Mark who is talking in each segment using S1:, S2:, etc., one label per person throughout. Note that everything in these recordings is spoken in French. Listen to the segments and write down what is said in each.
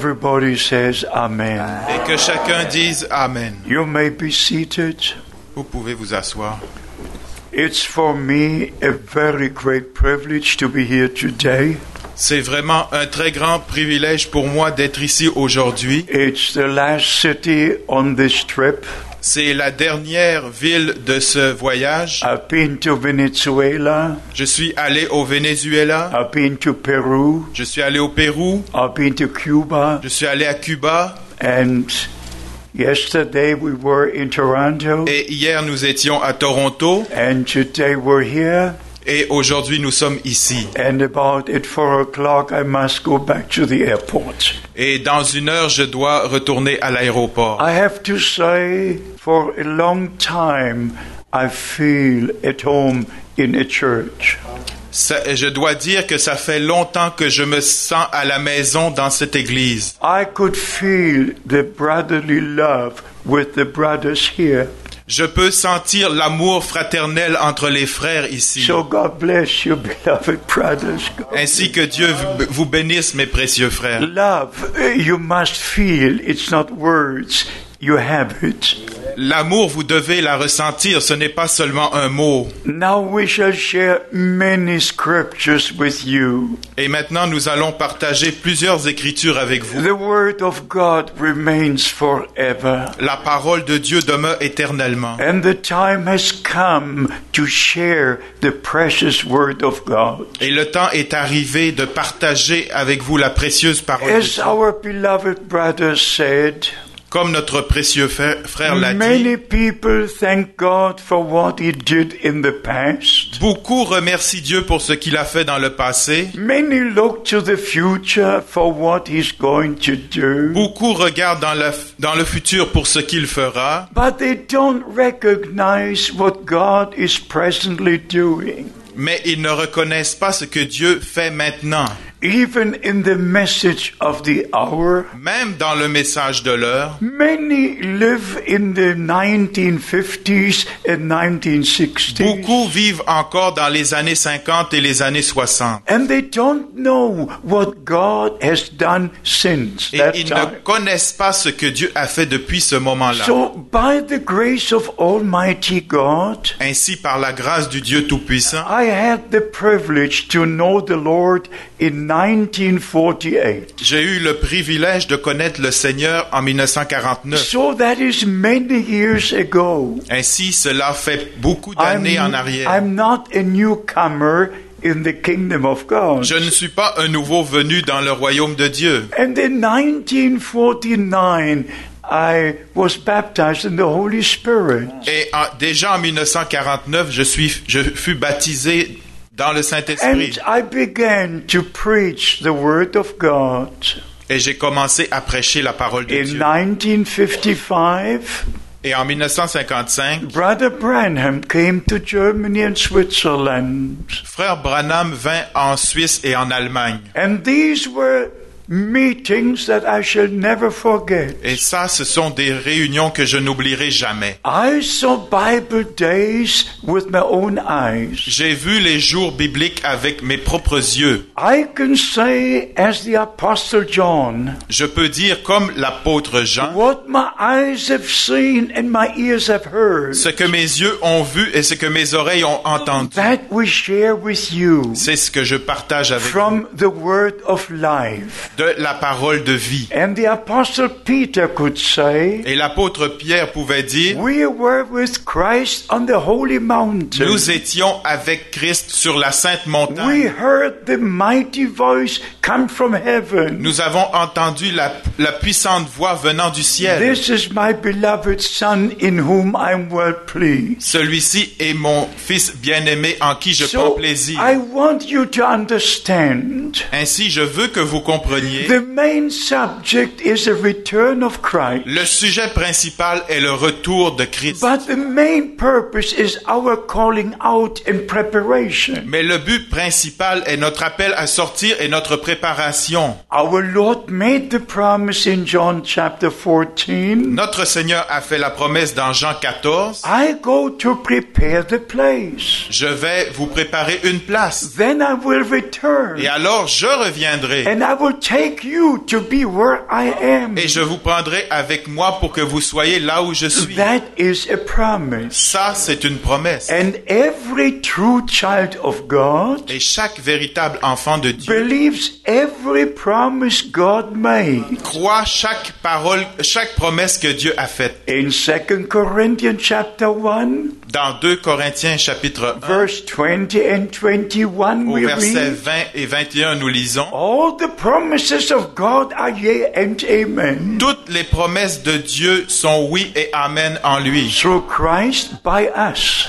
S1: Everybody says Amen.
S2: Et que chacun dise Amen.
S1: You may be seated.
S2: Vous pouvez vous asseoir.
S1: It's for me a very great privilege to be here today.
S2: C'est vraiment un très grand privilège pour moi d'être ici aujourd'hui.
S1: It's the last city on this trip.
S2: C'est la dernière ville de ce voyage.
S1: I've been to Venezuela.
S2: Je suis allé au Venezuela.
S1: I've been to Peru.
S2: Je suis allé au Pérou.
S1: I've been to Cuba.
S2: Je suis allé à Cuba.
S1: And yesterday we were in Toronto.
S2: Et hier, nous étions à Toronto.
S1: And today we're here.
S2: Et aujourd'hui, nous sommes ici.
S1: And about at four o'clock, I must go back to the airport.
S2: Et dans une heure, je dois retourner à l'aéroport.
S1: I have to say, for a long time, I feel at home in a church.
S2: Ça- je dois dire que ça fait longtemps que je me sens à la maison dans cette église.
S1: I could feel the brotherly love with the brothers here.
S2: Je peux sentir l'amour fraternel entre les frères ici.
S1: So God bless you, beloved brothers.
S2: Ainsi que Dieu vous- bénisse, mes précieux frères.
S1: Love, uh, you must feel. It's not words. You have it.
S2: L'amour, vous devez la ressentir, ce n'est pas seulement un mot.
S1: Now we shall share many scriptures with you.
S2: Et maintenant, nous allons partager plusieurs écritures avec vous.
S1: The word of God remains forever.
S2: La parole de Dieu demeure éternellement.
S1: And the time has come to share the precious word of God.
S2: Et le temps est arrivé de partager avec vous la précieuse parole de
S1: As
S2: Dieu.
S1: our beloved brother said,
S2: Comme notre précieux frère, l'a dit,
S1: many people thank God for what he did in the past.
S2: beaucoup remercient Dieu pour ce qu'il a fait dans le passé.
S1: Many look to the future for what he's going to do.
S2: Beaucoup regardent dans le, dans le futur pour ce qu'il fera,
S1: But they don't recognize what God is presently doing.
S2: mais ils ne reconnaissent pas ce que Dieu fait maintenant.
S1: Even in the message of the hour,
S2: Même dans le message de l'heure,
S1: many live in the 1950s and 1960s.
S2: beaucoup vivent encore dans les années 50 et les années 60.
S1: And they don't know what God has done since
S2: Et
S1: that
S2: ils
S1: time.
S2: ne connaissent pas ce que Dieu a fait depuis ce moment-là.
S1: So, by the grace of Almighty God,
S2: Ainsi, par la grâce du Dieu Tout-Puissant,
S1: I had the privilege to know the Lord in 1948.
S2: J'ai eu le privilège de connaître le Seigneur en 1949.
S1: So that is many years ago.
S2: Ainsi, cela fait beaucoup d'années en arrière.
S1: I'm not a newcomer in the kingdom of God.
S2: Je ne suis pas un nouveau venu dans le royaume de Dieu.
S1: And in 1949, I was baptized in the Holy Spirit.
S2: Et en- déjà en 1949, je, suis, je fus baptisé dans le Saint-Esprit.
S1: I began to preach the Word of God.
S2: Et j'ai commencé à prêcher la parole de
S1: In
S2: Dieu.
S1: 1955,
S2: Et en 1955,
S1: Brother Branham came to Germany and Switzerland.
S2: frère Branham vint en Suisse et en Allemagne.
S1: And these were meetings that I shall never forget.
S2: Et ça, ce sont des réunions que je n'oublierai jamais.
S1: I saw Bible days with my own eyes.
S2: J'ai vu les jours bibliques avec mes propres yeux.
S1: I can say, as the Apostle John,
S2: Je peux dire comme l'apôtre Jean,
S1: what my eyes have seen and my ears have heard,
S2: ce que mes yeux ont vu et ce que mes oreilles ont entendu.
S1: that we share with you
S2: C'est ce que je partage avec vous
S1: from the Word of life.
S2: De la parole de vie.
S1: And the Apostle Peter could say,
S2: Et l'apôtre Pierre pouvait dire,
S1: We were with Christ on the holy mountain.
S2: nous étions avec Christ sur la sainte
S1: We
S2: montagne.
S1: heard the mighty voice come from heaven.
S2: Nous avons entendu la, la puissante voix venant du ciel.
S1: This is my beloved Son in whom I am well pleased.
S2: Celui-ci est mon fils bien-aimé en qui je prends plaisir.
S1: I want you to understand
S2: Ainsi, je veux que vous compreniez,
S1: the main subject is the return of Christ.
S2: le sujet principal est le retour de Christ.
S1: But the main purpose is our calling out and preparation.
S2: Mais le but principal est notre appel à sortir et notre préparation.
S1: Our Lord made the promise in John chapter 14
S2: Notre Seigneur a fait la promesse dans Jean 14,
S1: I go to prepare the place.
S2: je vais vous préparer une place.
S1: Then I will return
S2: Et alors je reviendrai
S1: and I will take you to be where I am.
S2: Et je vous prendrai avec moi pour que vous soyez là où je suis.
S1: That is a promise.
S2: Ça, c'est une promesse.
S1: And every true child of God
S2: Et chaque véritable enfant de Dieu
S1: believes every promise God made.
S2: croit chaque parole, chaque promesse que Dieu a faite.
S1: In 2 Corinthians chapter 1,
S2: Dans 2 Corinthiens chapitre 1,
S1: verse 20 and 21,
S2: au verset
S1: read,
S2: 20 et 21, nous lisons
S1: All the promises of God are yea and amen.
S2: Toutes les promesses de Dieu sont oui et amen en lui.
S1: Through Christ by us.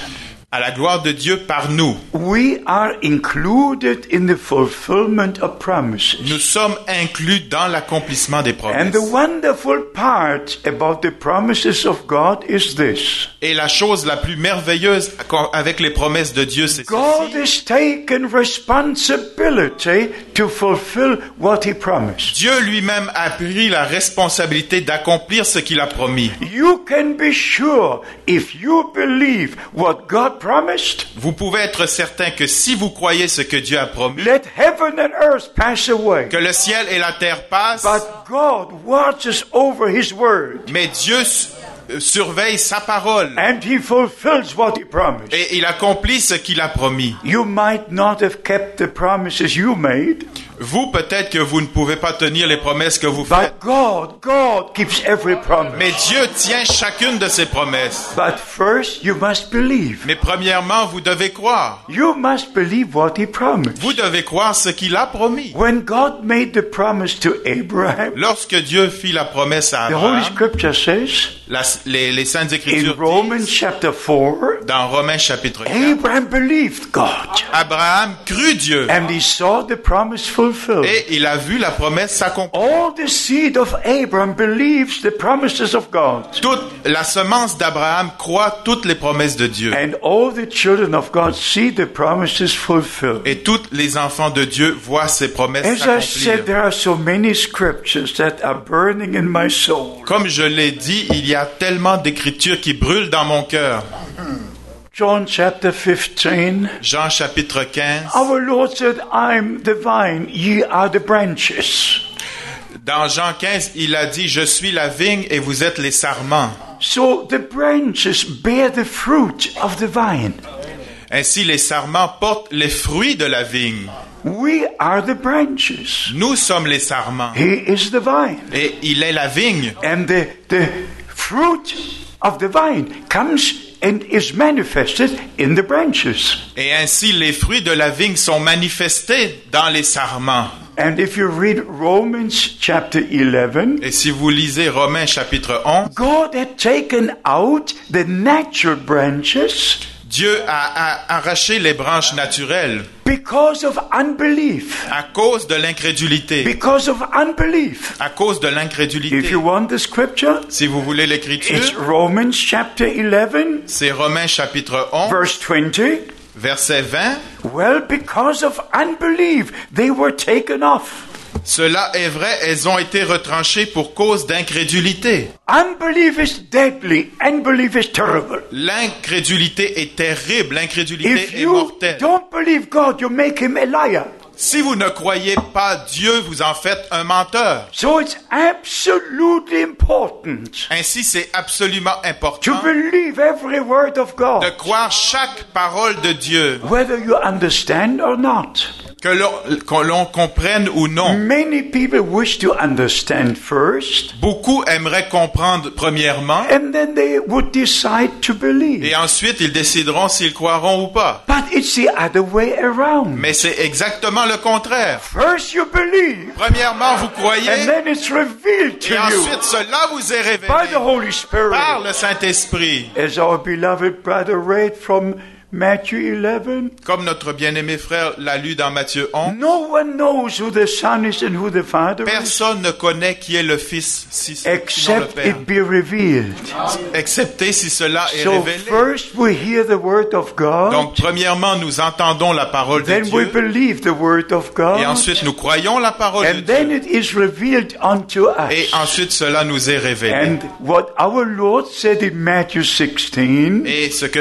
S2: À la gloire de Dieu par nous.
S1: We are included in the fulfillment of promises.
S2: Nous sommes inclus dans l'accomplissement des
S1: And
S2: promesses.
S1: the wonderful part about the promises of God is this.
S2: Et la chose la plus merveilleuse avec les promesses de Dieu, c'est
S1: God
S2: ceci.
S1: has taken responsibility to fulfill what he promised.
S2: Dieu lui-même a pris la responsabilité d'accomplir ce qu'il a promis.
S1: You can be sure if you believe what God promised,
S2: Vous pouvez être certain que si vous croyez ce que Dieu a promis,
S1: let heaven and earth pass away.
S2: que le ciel et la terre passent,
S1: But God watches over his word
S2: mais Dieu euh, surveille sa parole
S1: and he fulfills what he promised.
S2: et il accomplit ce qu'il a promis.
S1: You might not have kept the promises you made,
S2: Vous, peut-être que vous ne pouvez pas tenir les promesses que vous faites,
S1: but God, God keeps every promise.
S2: mais Dieu tient chacune de ses promesses.
S1: But first you must believe.
S2: Mais premièrement, vous devez croire.
S1: You must believe what he promised.
S2: Vous devez croire ce qu'il a promis.
S1: When God made the promise to Abraham,
S2: Lorsque Dieu fit la promesse à
S1: the Holy
S2: Abraham,
S1: Scripture says
S2: la- les, les Saintes
S1: in
S2: Écritures
S1: Romans
S2: disent,
S1: chapter 4,
S2: dans Romains chapitre 4,
S1: Abraham believed God
S2: Abraham crut Dieu
S1: and he saw the promise fulfilled.
S2: et il a vu la promesse s'accomplir.
S1: All the seed of Abraham believes the promises of God.
S2: Toute la semence d'Abraham croit toutes les promesses de Dieu.
S1: And all the children of God see the promises fulfilled.
S2: Et tous les enfants de Dieu voient ces promesses
S1: As I said,
S2: s'accomplir.
S1: there are so many scriptures that are burning in my soul.
S2: Comme je l'ai dit, il y a tellement d'écritures qui brûlent dans mon cœur.
S1: John chapter 15.
S2: Jean chapitre 15.
S1: Our Lord said, I'm the vine, ye are the branches.
S2: Dans Jean 15, il a dit, je suis la vigne et vous êtes les sarments.
S1: So the branches bear the fruit of the vine.
S2: Ainsi, les sarments portent les fruits de la vigne.
S1: We are the branches.
S2: Nous sommes les sarments.
S1: He is the vine.
S2: Et il est la vigne.
S1: And the, the fruit of the vine comes and is manifested in the branches.
S2: Et ainsi, les fruits de la vigne sont manifestés dans les sarments.
S1: And if you read Romans chapter 11,
S2: Et si vous lisez Romains chapitre 11,
S1: God had taken out the natural branches
S2: Dieu a, a arraché les branches naturelles
S1: because of unbelief.
S2: à cause de l'incrédulité.
S1: Because of unbelief.
S2: À cause de
S1: If
S2: l'incrédulité.
S1: you want the scripture,
S2: Si vous voulez
S1: it's
S2: l'écriture,
S1: Romans chapter 11,
S2: c'est Romains chapitre 11,
S1: verse 20.
S2: verset 20.
S1: Well, because of unbelief, they were taken off.
S2: Cela est vrai, elles ont été retranchées pour cause d'incrédulité. L'incrédulité est terrible, l'incrédulité est
S1: you
S2: mortelle.
S1: Believe.
S2: Si vous ne croyez pas Dieu, vous en faites un menteur.
S1: So it's absolutely important
S2: Ainsi, c'est absolument
S1: to
S2: important
S1: believe every word of
S2: de
S1: God,
S2: croire chaque parole de Dieu,
S1: whether you understand or not.
S2: que l'on comprenne ou non.
S1: Many people wish to understand first,
S2: Beaucoup aimeraient comprendre premièrement,
S1: and then they would decide to believe.
S2: et ensuite ils décideront s'ils croiront ou pas.
S1: But it's the other way around.
S2: Mais c'est exactement le contraire.
S1: First you believe,
S2: Premièrement, vous croyez,
S1: and then it's revealed to
S2: et
S1: you
S2: ensuite cela vous est
S1: by
S2: révélé
S1: the Holy Spirit.
S2: par le Saint-Esprit.
S1: As our beloved brother read from Matthew 11,
S2: Comme notre bien-aimé frère l'a lu dans Matthieu 11,
S1: no one knows who the Son is and who the Father is
S2: personne ne connaît qui est le Fils, si sinon le
S1: except
S2: Père,
S1: it be revealed.
S2: excepté si cela est
S1: So
S2: révélé.
S1: first we hear the word of God,
S2: Donc, premièrement, nous entendons la parole de
S1: then we
S2: Dieu,
S1: believe the word of
S2: et
S1: God,
S2: ensuite nous croyons la parole de
S1: and then
S2: Dieu,
S1: it is revealed unto
S2: et
S1: us.
S2: ensuite cela nous est révélé.
S1: And what our Lord said in Matthew 16,
S2: Et ce que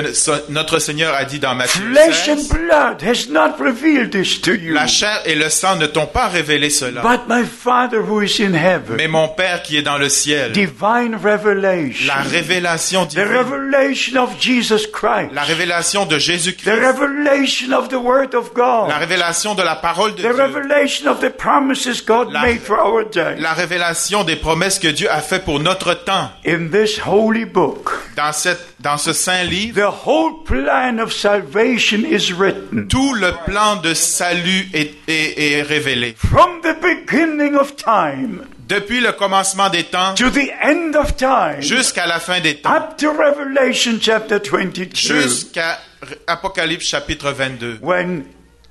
S2: notre Seigneur a a dit dans Matthieu
S1: Flesh and
S2: 16,
S1: blood has not revealed this to you,
S2: la chair et le sang ne t'ont pas révélé cela,
S1: but my Father who is in heaven.
S2: mais mon Père qui est dans le ciel.
S1: Divine revelation.
S2: La révélation
S1: The
S2: divine,
S1: revelation of Jesus Christ.
S2: la révélation de
S1: The
S2: Jésus-Christ,
S1: revelation of the Word of
S2: la
S1: God.
S2: révélation de la parole de
S1: The
S2: Dieu,
S1: revelation of the promises God
S2: La-
S1: made for our day.
S2: la révélation des promesses que Dieu a fait pour notre temps.
S1: In this holy book,
S2: Dans, cette, dans ce saint livre,
S1: the whole plan of salvation is written.
S2: tout le plan de salut est, est- est révélé.
S1: From the beginning of time
S2: Depuis le commencement des temps
S1: to the end of time,
S2: jusqu'à la fin des temps,
S1: up to Revelation chapter 22,
S2: jusqu'à Apocalypse chapitre 22.
S1: when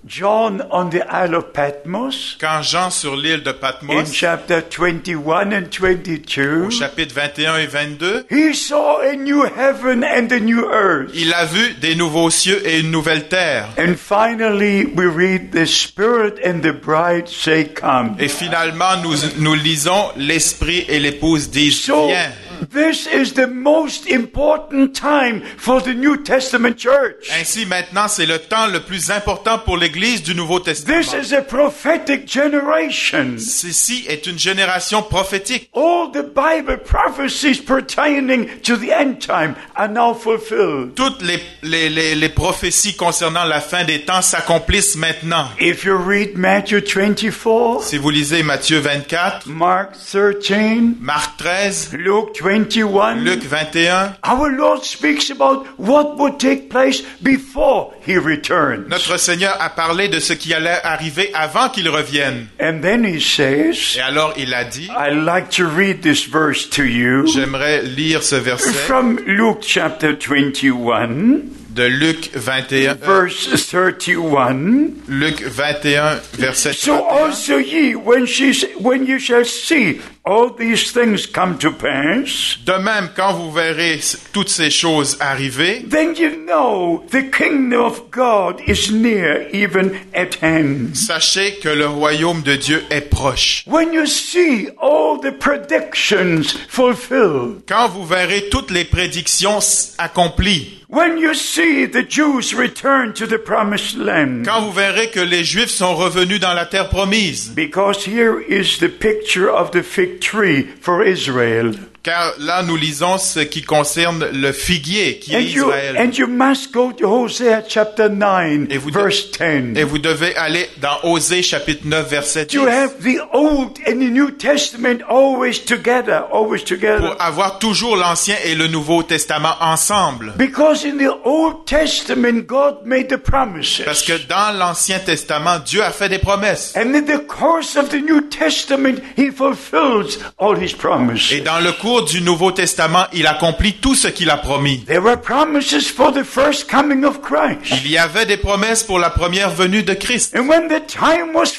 S1: John on the Isle of Patmos,
S2: Quand Jean sur l'île de
S1: in
S2: Patmos,
S1: chapter 21 and 22,
S2: au chapitre 21 et 22,
S1: he saw a new heaven and a new earth.
S2: il a vu des nouveaux cieux et une nouvelle terre.
S1: And finally, we read the Spirit and the bride say, Come.
S2: Et finalement, nous, nous lisons l'Esprit et l'épouse disent,
S1: So,
S2: viens.
S1: this is the most important time for the New Testament church.
S2: Ainsi maintenant, c'est le temps le plus important pour l'Église du Nouveau Testament.
S1: This is a prophetic generation.
S2: Ceci est une génération prophétique.
S1: All the Bible prophecies pertaining to the end time are now fulfilled.
S2: Toutes les, les, les, les prophéties concernant la fin des temps s'accomplissent maintenant.
S1: If you read Matthew 24,
S2: Si vous lisez Matthieu 24,
S1: Mark 13,
S2: Marc 13,
S1: Luke 21,
S2: Luc 21,
S1: our Lord speaks about what would take place before he returns.
S2: notre Seigneur a parlé de ce qui allait arriver avant qu'il revienne.
S1: And then he says,
S2: Et alors il a dit,
S1: I like to read this verse to you
S2: j'aimerais lire ce verset
S1: from Luke chapter 21,
S2: de Luc 21, euh,
S1: verse 31.
S2: Luc 21, verset
S1: So
S2: 31.
S1: also ye, when, she, when you shall see all these things come to pass,
S2: De même, quand vous verrez toutes ces choses arriver,
S1: then you know the kingdom of God is near, even at hand.
S2: sachez que le royaume de Dieu est proche.
S1: When you see all the predictions fulfilled,
S2: Quand vous verrez toutes les prédictions accomplies,
S1: when you see the Jews return to the promised land,
S2: quand vous verrez que les Juifs sont revenus dans la terre promise,
S1: because here is the picture of the fig tree for Israel.
S2: Car là nous lisons ce qui concerne le figuier qui est
S1: And you,
S2: Israël.
S1: and you must go to Hosea chapter 9,
S2: Et vous-
S1: verse 10.
S2: Et vous devez aller dans Osée chapitre 9 verset 10
S1: You have the Old and the New Testament always together, always together.
S2: pour avoir toujours l'Ancien et le Nouveau Testament ensemble.
S1: Because in the Old Testament, God made the promises.
S2: Parce que dans l'Ancien Testament, Dieu a fait des promesses.
S1: And in the course of the New Testament, He fulfills all His promises.
S2: Et dans le cours du Nouveau Testament, il accomplit tout ce qu'il a promis.
S1: There were promises for the first coming of Christ.
S2: Il y avait des promesses pour la première venue de Christ.
S1: And when the time was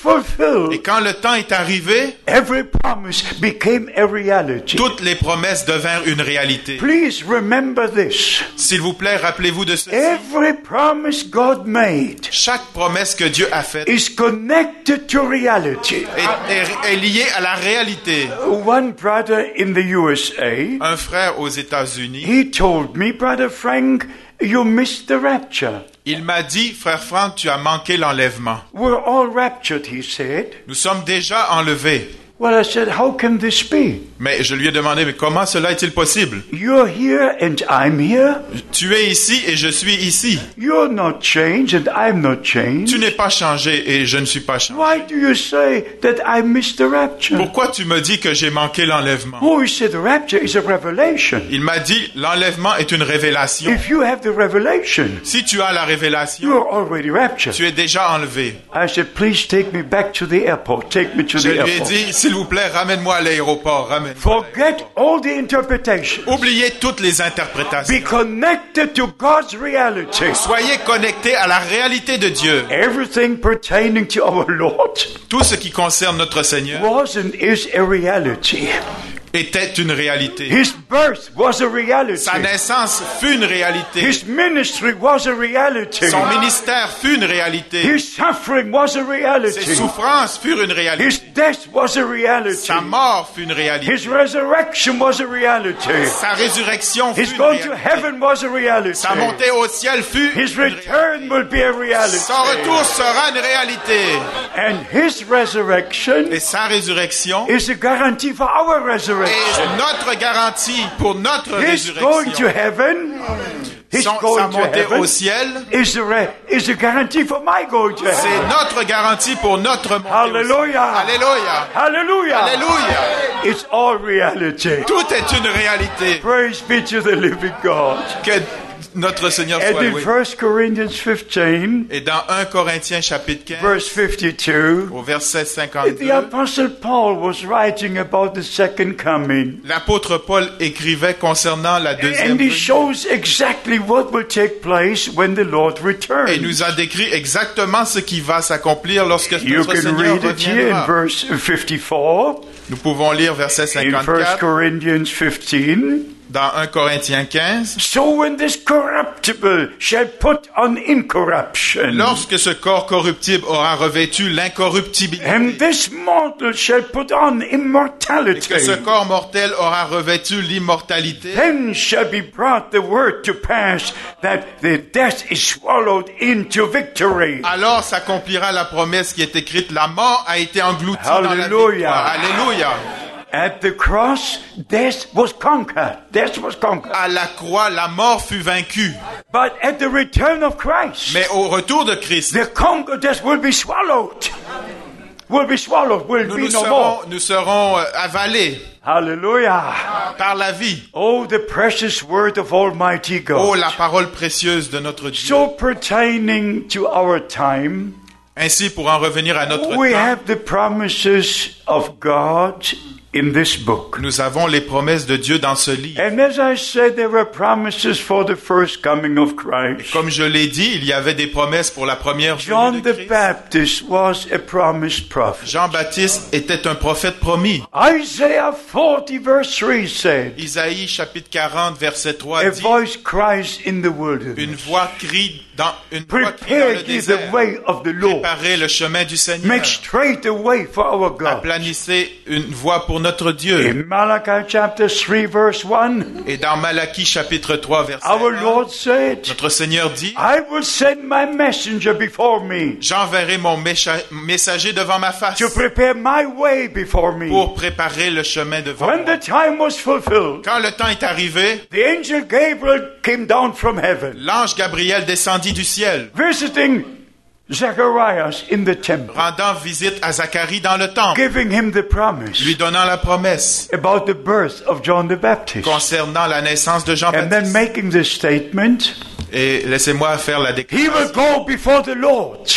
S2: Et quand le temps est arrivé,
S1: every promise became a reality.
S2: toutes les promesses devinrent une réalité.
S1: Please remember this.
S2: S'il vous plaît, rappelez-vous de ceci.
S1: Every promise God made
S2: Chaque promesse que Dieu a faite
S1: is connected to reality.
S2: est, est- est liée à la réalité.
S1: One brother in the USA,
S2: Un frère aux États-Unis,
S1: he told me, Brother Frank, you missed the rapture.
S2: il m'a dit, frère Franck, tu as manqué l'enlèvement.
S1: We're all raptured, he said.
S2: Nous sommes déjà enlevés.
S1: Well, I said, how can this be?
S2: Mais je lui ai demandé, mais comment cela est-il possible?
S1: You're here and I'm here?
S2: Tu es ici et je suis ici.
S1: You're not changed and I'm not
S2: Tu
S1: changed.
S2: n'es pas changé et je ne suis pas changé.
S1: Why do you say that I missed the rapture?
S2: Pourquoi tu me dis que j'ai manqué l'enlèvement?
S1: Oh, he said the rapture is a revelation.
S2: Il m'a dit, l'enlèvement est une révélation.
S1: If you have the revelation,
S2: Si tu as la révélation,
S1: you're already raptured.
S2: tu es déjà enlevé.
S1: I said, please take me back to the airport. Take me to
S2: Je
S1: the
S2: lui ai
S1: airport.
S2: dit, s'il vous plaît, ramène-moi à l'aéroport, ramène
S1: Forget all the interpretations.
S2: Oubliez toutes les interprétations.
S1: Be connected to God's reality.
S2: Soyez connectés à la réalité de Dieu.
S1: Everything pertaining to our Lord
S2: Tout ce qui concerne notre Seigneur
S1: was and is a reality.
S2: Était une réalité.
S1: His birth was a reality.
S2: Sa naissance fut une réalité.
S1: His ministry was a reality.
S2: Son ministère fut une réalité.
S1: His suffering was a
S2: Ses
S1: reality.
S2: souffrances furent une réalité.
S1: His death was a reality.
S2: Sa mort fut une réalité.
S1: His resurrection was a reality.
S2: Sa résurrection fut
S1: His
S2: une
S1: going to
S2: réalité.
S1: heaven was a reality.
S2: Sa montée au ciel fut
S1: His
S2: une réalité.
S1: return will be a reality.
S2: Son retour sera une réalité.
S1: And his resurrection
S2: Et sa résurrection
S1: is a guarantee for our resurrection.
S2: Est notre garantie pour notre
S1: His going to
S2: résurrection.
S1: heaven, his
S2: Son- sa
S1: going to
S2: montée
S1: heaven
S2: au ciel,
S1: is a, re- is a guarantee for my going to
S2: c'est
S1: heaven.
S2: notre garantie pour notre montée au ciel.
S1: Hallelujah.
S2: Alléluia.
S1: Hallelujah.
S2: Alléluia.
S1: It's all reality.
S2: Tout est une réalité.
S1: Praise be to the living God.
S2: Que notre Seigneur soit loué.
S1: 1 Corinthians 15,
S2: Et dans 1 Corinthiens chapitre 15,
S1: verse 52,
S2: au verset
S1: the
S2: 52,
S1: Apostle Paul was writing about the second coming.
S2: l'apôtre Paul écrivait concernant la deuxième
S1: And he
S2: venue
S1: shows exactly what will take place when the Lord
S2: et
S1: returns.
S2: nous a décrit exactement ce qui va s'accomplir lorsque
S1: You
S2: notre
S1: can
S2: Seigneur
S1: read it here in
S2: reviendra.
S1: verse 54,
S2: Nous pouvons lire verset
S1: in 1
S2: 54
S1: Corinthians 15.
S2: Dans 1 Corinthiens 15.
S1: So when this corruptible shall put on incorruption,
S2: Lorsque ce corps corruptible aura revêtu
S1: and
S2: l'incorruptibilité
S1: this mortal shall put on
S2: et que ce corps mortel aura revêtu l'immortalité,
S1: then shall be brought the word to pass that the death is swallowed into victory.
S2: alors s'accomplira la promesse qui est écrite, la mort a été engloutie dans la victoire. Alléluia.
S1: At the cross, death was conquered. Death was conquered.
S2: À la croix, la mort fut vaincue.
S1: But at the return of Christ,
S2: Mais au retour de Christ,
S1: the conquered death will be swallowed. Will be swallowed. Will
S2: nous,
S1: be
S2: nous
S1: no
S2: serons,
S1: more.
S2: nous serons euh, avalés
S1: Hallelujah.
S2: par la vie.
S1: Oh, the precious word of Almighty
S2: Oh,
S1: God.
S2: la parole précieuse de notre Dieu.
S1: So pertaining to our time,
S2: Ainsi, pour en revenir à notre
S1: we
S2: temps,
S1: have the promises of God in this book.
S2: nous avons les promesses de Dieu dans ce livre.
S1: And as I said, there were promises for the first coming of Christ.
S2: Comme je l'ai dit, il y avait des promesses pour la première
S1: John
S2: venue de
S1: the
S2: Christ.
S1: Baptist was a promised prophet.
S2: Jean-Baptiste était un prophète promis.
S1: Isaiah 40 verse 3 said,
S2: Isaïe chapitre 40 verset 3
S1: A
S2: dit
S1: voice cries in the
S2: Une
S1: wilderness,
S2: voix crie dans une voix crie dans
S1: Prepare
S2: le désert.
S1: way of the Lord.
S2: Préparez le chemin du Seigneur.
S1: Make straight the way for our God.
S2: Aplanissez une voie pour notre Dieu.
S1: In Malachi chapter 3 verse 1,
S2: Et dans Malachie chapitre 3 verset
S1: our
S2: 1,
S1: Lord said,
S2: notre Seigneur dit
S1: I will send my messenger before me
S2: J'enverrai mon messager devant ma face
S1: to prepare my way before me.
S2: pour préparer le chemin devant
S1: When
S2: moi.
S1: the time was fulfilled,
S2: Quand le temps est arrivé,
S1: the angel Gabriel came down from heaven,
S2: l'ange Gabriel descendit du ciel,
S1: visiting Zacharias in the temple,
S2: rendant visite à Zacharie dans le temple,
S1: giving him the promise
S2: lui donnant la promesse
S1: about the birth of John the Baptist.
S2: concernant la naissance de
S1: And then
S2: Jean-Baptiste.
S1: making the statement,
S2: Et laissez-moi faire la
S1: he
S2: déclaration.
S1: will go before the Lord.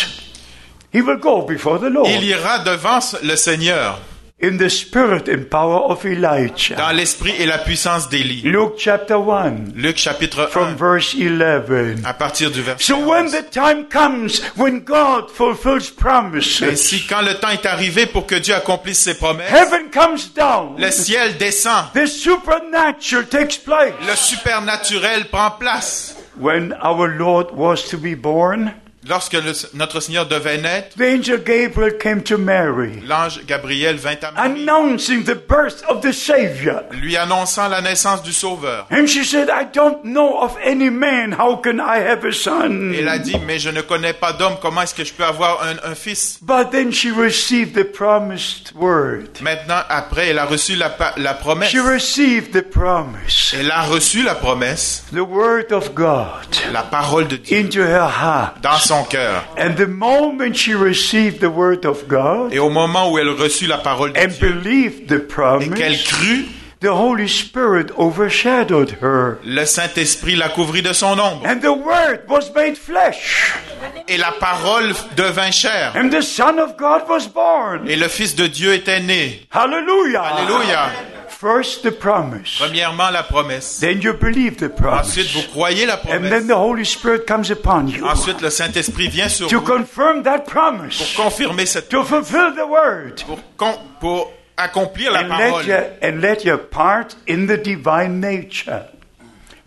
S1: He will go before the Lord
S2: Il ira devant le Seigneur
S1: in the spirit and power of Elijah.
S2: dans l'esprit et la puissance d'Élie.
S1: Luke chapter 1
S2: Luc chapitre
S1: from
S2: 1,
S1: verse 11.
S2: à partir du verset
S1: So when
S2: 11.
S1: the time comes when God fulfills promises,
S2: Ainsi, quand le temps est arrivé pour que Dieu accomplisse ses promesses,
S1: heaven comes down,
S2: le ciel descend,
S1: the supernatural takes place.
S2: le supernaturel prend place.
S1: When our Lord was to be born,
S2: Lorsque le- notre Seigneur devait naître,
S1: the angel Gabriel came to Mary,
S2: l'ange Gabriel vint à Marie,
S1: announcing the birth of the Savior.
S2: lui annonçant la naissance du Sauveur.
S1: And she said, I don't know of any man. How can I have a son?
S2: Il a dit, mais je ne connais pas d'homme, comment est-ce que je peux avoir un, un fils?
S1: But then she received the promised word.
S2: Maintenant, après, elle a reçu la, promesse.
S1: She received the promise,
S2: Elle a reçu la promesse,
S1: the word of God,
S2: la parole de Dieu,
S1: into her heart.
S2: dans son cœur.
S1: And the moment she received the word of God
S2: Et au moment où elle reçut la parole de
S1: and
S2: Dieu
S1: believed the
S2: et qu'elle
S1: promise,
S2: crut,
S1: the Holy Spirit overshadowed her.
S2: le Saint-Esprit la couvrit de son ombre.
S1: And the word was made flesh.
S2: Et la parole devint chair.
S1: And the Son of God was born.
S2: Et le Fils de Dieu était né.
S1: Hallelujah.
S2: Alléluia.
S1: First the promise.
S2: Premièrement, la promesse.
S1: Then you believe the
S2: Ensuite, vous
S1: promise.
S2: croyez la
S1: And then
S2: promesse.
S1: the Holy Spirit comes upon you
S2: Ensuite, le Saint-Esprit vient sur
S1: to
S2: vous
S1: confirm that
S2: pour
S1: promise,
S2: confirmer cette
S1: to fulfill the word.
S2: pour, con- pour accomplir la
S1: and let,
S2: parole.
S1: you, and let your part in the divine nature.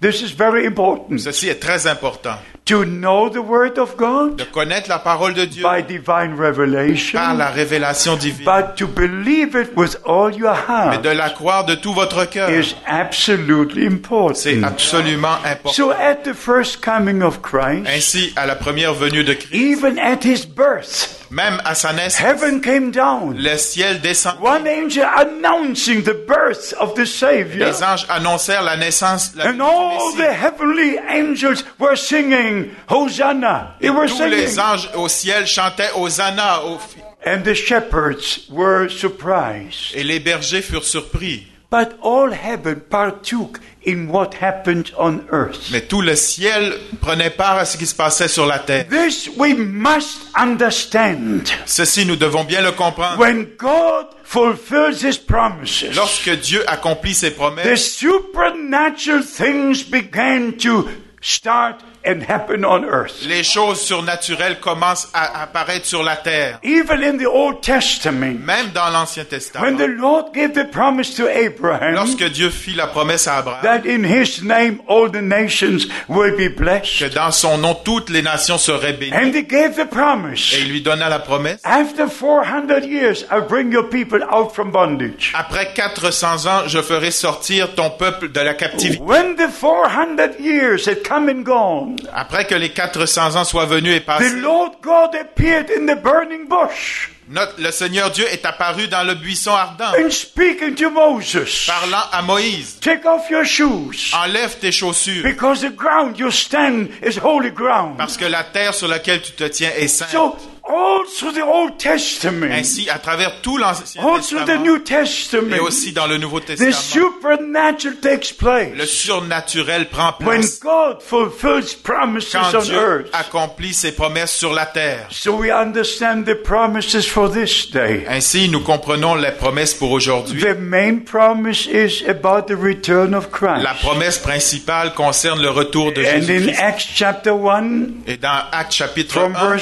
S1: This is very important.
S2: Ceci est très important.
S1: To know the Word of
S2: De
S1: God
S2: connaître la parole de Dieu
S1: by divine revelation,
S2: par la révélation divine,
S1: but to believe it with all your
S2: mais
S1: heart
S2: de la croire de tout votre cœur.
S1: is absolutely
S2: C'est
S1: important.
S2: absolument important.
S1: So at the first coming of Christ,
S2: Ainsi, à la première venue de Christ,
S1: even at his birth,
S2: même à sa naissance,
S1: heaven came down.
S2: le ciel descend.
S1: One angel announcing the birth of the Savior.
S2: Les anges annoncèrent la naissance la
S1: And all the heavenly angels were singing Hosanna. They were
S2: Tous les
S1: singing.
S2: anges au ciel chantaient Hosanna au-
S1: And the shepherds were surprised.
S2: et les bergers furent surpris.
S1: But all heaven partook in what happened on earth.
S2: Mais tout le ciel prenait part à ce qui se passait sur la terre.
S1: This we must understand.
S2: Ceci, nous devons bien le comprendre.
S1: When God fulfills his promises,
S2: Lorsque Dieu accomplit ses
S1: the
S2: promesses,
S1: supernatural things began to start and happen on earth.
S2: les choses surnaturelles commencent à apparaître sur la terre.
S1: Even in the Old Testament,
S2: Même dans l'Ancien
S1: when
S2: Testament,
S1: the Lord gave the promise to Abraham
S2: lorsque Dieu fit la promesse à Abraham,
S1: that in his name all the nations will be
S2: que
S1: blessed,
S2: dans son nom toutes les nations seraient bénies,
S1: and he gave the promise,
S2: et il lui donna la promesse,
S1: after 400 years, I'll bring your people out from bondage.
S2: après 400 ans, je ferai sortir ton peuple de la captivité.
S1: When the 400 years had come and gone,
S2: Après que les 400 ans soient venus et passés,
S1: the Lord God appeared in the burning bush
S2: notre- le Seigneur Dieu est apparu dans le buisson ardent,
S1: and speaking to Moses,
S2: parlant à Moïse,
S1: take off your shoes
S2: enlève tes chaussures,
S1: because the ground you stand is holy ground.
S2: parce que la terre sur laquelle tu te tiens est sainte.
S1: So all through the Old Testament,
S2: Ainsi, à travers tout l'Ancien Testament
S1: New
S2: et
S1: Testament,
S2: aussi dans le Nouveau
S1: the
S2: Testament,
S1: supernatural takes
S2: le
S1: place
S2: surnaturel prend
S1: when
S2: place
S1: God fulfills promises
S2: quand
S1: on
S2: Dieu
S1: earth.
S2: accomplit ses promesses sur la terre.
S1: So we understand the promises for this day.
S2: Ainsi, nous comprenons les promesses pour aujourd'hui.
S1: The main promise is about the return of Christ.
S2: La promesse principale concerne le retour de
S1: And in
S2: Jésus-Christ.
S1: Acts chapter 1,
S2: Et dans Actes chapitre
S1: from
S2: 1,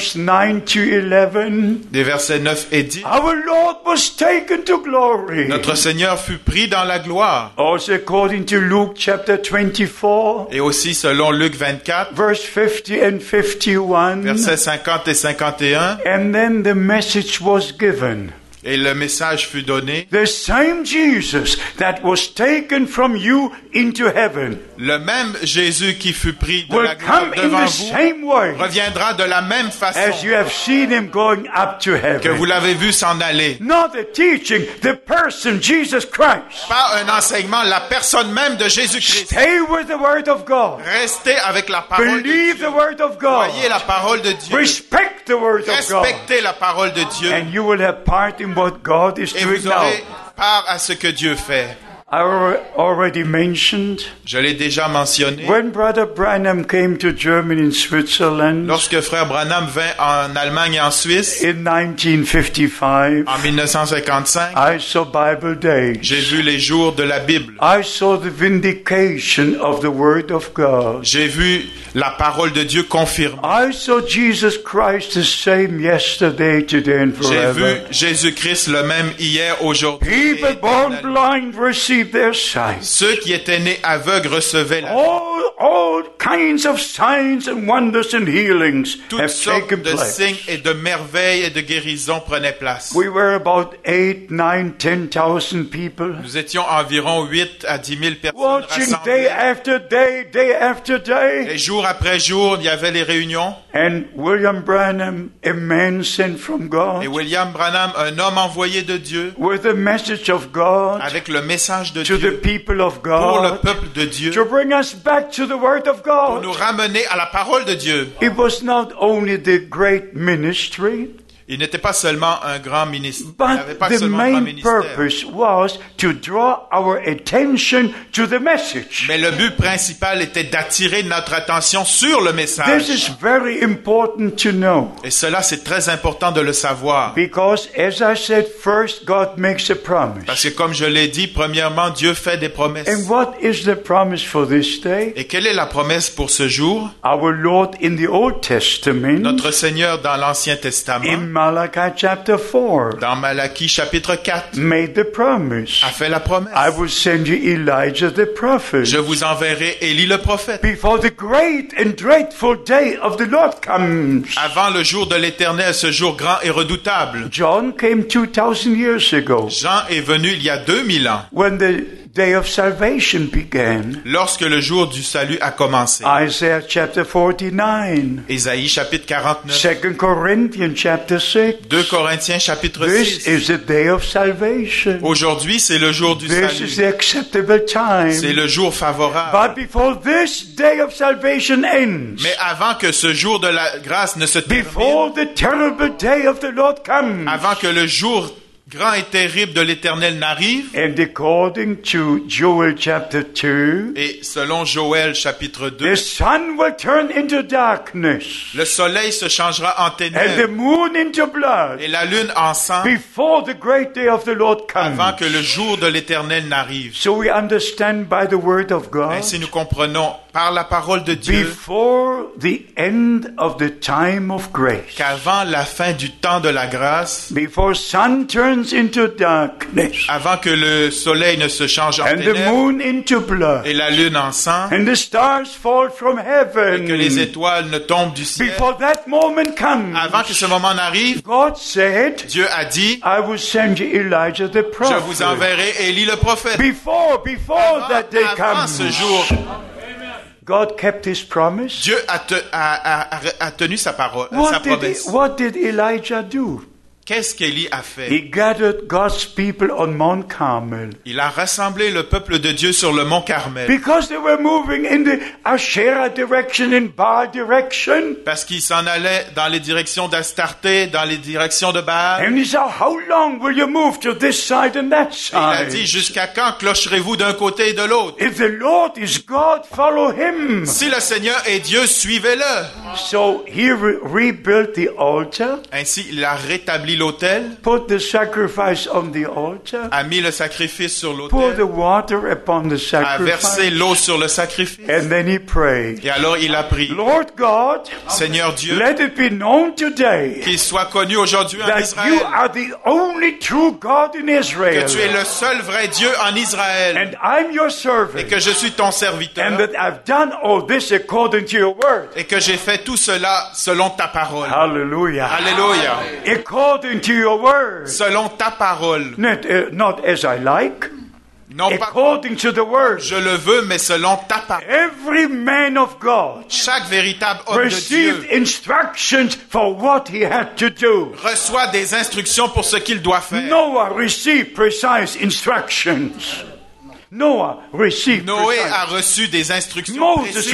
S1: verse 9 to 11,
S2: des versets 9 et 10,
S1: our Lord was taken to glory.
S2: notre Seigneur fut pris dans la gloire.
S1: Also according to Luke chapter 24,
S2: Et aussi selon Luc 24,
S1: verse 50 and 51.
S2: versets 50 et 51,
S1: And then the message was given.
S2: Et le message fut donné.
S1: The same Jesus that was taken from you into heaven
S2: Le même Jésus qui fut pris de la gloire devant vous reviendra de la même façon
S1: as you have seen him going up to
S2: que vous
S1: heaven.
S2: l'avez vu s'en aller.
S1: Not the teaching, the person, Jesus Christ.
S2: Pas un enseignement, la personne même de Jésus-Christ.
S1: Stay with the Word of God.
S2: Restez avec la parole de
S1: Believe
S2: Dieu.
S1: the Word of God.
S2: Voyez la parole de Dieu.
S1: Respect the Word of God.
S2: Respectez la parole de Dieu.
S1: And you will have part in what God is doing now.
S2: part à ce que Dieu fait.
S1: I al- already mentioned
S2: Je l'ai déjà mentionné.
S1: when Brother Branham came to Germany and Switzerland
S2: Lorsque frère Branham vint en Allemagne et en Suisse
S1: in 1955,
S2: en 1955,
S1: I saw Bible days.
S2: j'ai vu les jours de la Bible.
S1: I saw the vindication of the Word of God.
S2: J'ai vu la parole de Dieu confirmée.
S1: I saw Jesus Christ the same yesterday, today, and
S2: J'ai vu. Jésus-Christ le même hier, aujourd'hui. et
S1: People born
S2: éternellement.
S1: blind receive their sight.
S2: Ceux qui étaient nés aveugles recevaient la
S1: All, all kinds of signs and wonders and healings
S2: Toutes
S1: have
S2: sortes
S1: taken
S2: de
S1: place.
S2: signes et de merveilles et de guérisons prenaient place.
S1: We were about eight, nine, ten thousand people
S2: Nous étions environ 8 à 10 000 personnes
S1: watching
S2: rassemblées.
S1: day after day, day after day.
S2: Et jour après jour, il y avait les réunions.
S1: And William Branham, a man sent from
S2: Et
S1: God,
S2: William Branham, un homme envoyé de Dieu,
S1: with a message of God
S2: avec le message de
S1: to the people of
S2: pour le
S1: God
S2: peuple de Dieu,
S1: to bring us back to the Word of
S2: pour nous
S1: God.
S2: ramener à la parole de Dieu.
S1: It was not only the great ministry,
S2: Il n'était pas seulement un grand ministre. Il n'avait
S1: but
S2: pas
S1: the
S2: seulement un grand
S1: main purpose was to draw our attention to the message.
S2: Mais le but principal était d'attirer notre attention sur le
S1: This
S2: message.
S1: is very important to know
S2: Et cela, c'est très important de le savoir.
S1: because, as I said, first God makes a promise.
S2: Parce que comme je l'ai dit, premièrement, Dieu fait des promesses.
S1: And what is the promise for this day?
S2: Et quelle est la promesse pour ce jour?
S1: Our Lord in the Old Testament,
S2: Notre Seigneur dans l'Ancien Testament,
S1: Malachi chapter 4,
S2: dans Malachie chapitre 4,
S1: made the promise.
S2: a fait la promesse.
S1: I will send you Elijah the prophet.
S2: Je vous enverrai Élie le prophète.
S1: Before the great and dreadful day of the Lord comes.
S2: Avant le jour de l'éternel, ce jour grand et redoutable.
S1: John came 2000 years ago
S2: Jean est venu il y a 2000 ans,
S1: when the day of salvation began.
S2: lorsque le jour du salut a commencé.
S1: Isaiah chapter 49,
S2: Ésaïe chapitre 49,
S1: 2 Corinthians chapter 6.
S2: 2 Corinthiens chapitre
S1: This
S2: 6.
S1: is the day of salvation.
S2: Aujourd'hui, c'est le jour du
S1: This is
S2: salut.
S1: the acceptable
S2: C'est
S1: time.
S2: le jour favorable.
S1: But before this day of salvation ends,
S2: Mais avant que ce jour de la grâce ne se termine,
S1: before the terrible day of the Lord comes,
S2: avant que le jour grand et terrible de l'éternel n'arrive,
S1: and according to Joel chapter 2,
S2: et selon Joël chapitre 2,
S1: the sun will turn into darkness
S2: le soleil se changera en
S1: and the
S2: ténèbres
S1: moon into blood
S2: et la lune en sang
S1: before the great day of the Lord
S2: avant que le jour de l'éternel n'arrive.
S1: So we understand by the word of God,
S2: Ainsi nous comprenons par la parole de Dieu
S1: before the end of the time of grace,
S2: qu'avant la fin du temps de la grâce,
S1: before sun turns into darkness
S2: avant que le soleil ne se change en
S1: and the moon into blood
S2: et la lune en sang,
S1: and the stars fall from
S2: que les
S1: heaven,
S2: étoiles ne tombent du ciel,
S1: before that moment comes,
S2: avant que ce moment n'arrive,
S1: God said,
S2: Dieu a dit,
S1: I will send you Elijah the
S2: je vous
S1: prophet.
S2: enverrai Élie le prophète.
S1: Before, before that day
S2: Avant
S1: comes,
S2: ce jour,
S1: God kept his promise?
S2: Dieu a, te- a- a- a- a tenu sa parole, sa
S1: did,
S2: promesse.
S1: what did Elijah do?
S2: Qu'est-ce qu'Élie a fait?
S1: He gathered God's people on Mount Carmel
S2: Il a rassemblé le peuple de Dieu sur le mont Carmel
S1: because they were moving in the Asherah direction, in Baal direction.
S2: parce qu'il s'en allait dans les directions d'Astarté, dans les directions de Baal.
S1: And he said, How long will you move to this side and that
S2: Il a
S1: side?
S2: dit, jusqu'à quand clocherez-vous d'un côté et de l'autre?
S1: If the Lord is God, follow him.
S2: Si le Seigneur est Dieu, suivez-le.
S1: So he re- rebuilt the altar,
S2: Ainsi, il a rétabli l'autel,
S1: put the sacrifice on the altar,
S2: a mis le sacrifice sur
S1: pour the
S2: l'autel,
S1: water upon the
S2: a versé
S1: sacrifice,
S2: l'eau sur le sacrifice.
S1: and then he prayed,
S2: Et alors il a prié,
S1: Lord God,
S2: Seigneur Dieu,
S1: let it be known today
S2: qu'il soit connu aujourd'hui en Israël,
S1: you are the only true God in
S2: que
S1: Israel,
S2: tu es le seul vrai Dieu en Israël,
S1: and I'm your
S2: et
S1: servant,
S2: que je suis ton serviteur,
S1: and that I've done all this according to your word.
S2: et que j'ai fait tout cela selon ta parole.
S1: Hallelujah.
S2: Alléluia.
S1: According to your word.
S2: Selon ta parole.
S1: Not, uh, not as I like,
S2: Non pas
S1: according to the word.
S2: je le veux, mais selon ta parole.
S1: Every man of God
S2: Chaque véritable homme de
S1: received
S2: Dieu
S1: instructions for what he had to do.
S2: reçoit des instructions pour ce qu'il doit faire.
S1: Noah received precise instructions. Noah received
S2: Noé a reçu des instructions
S1: Moses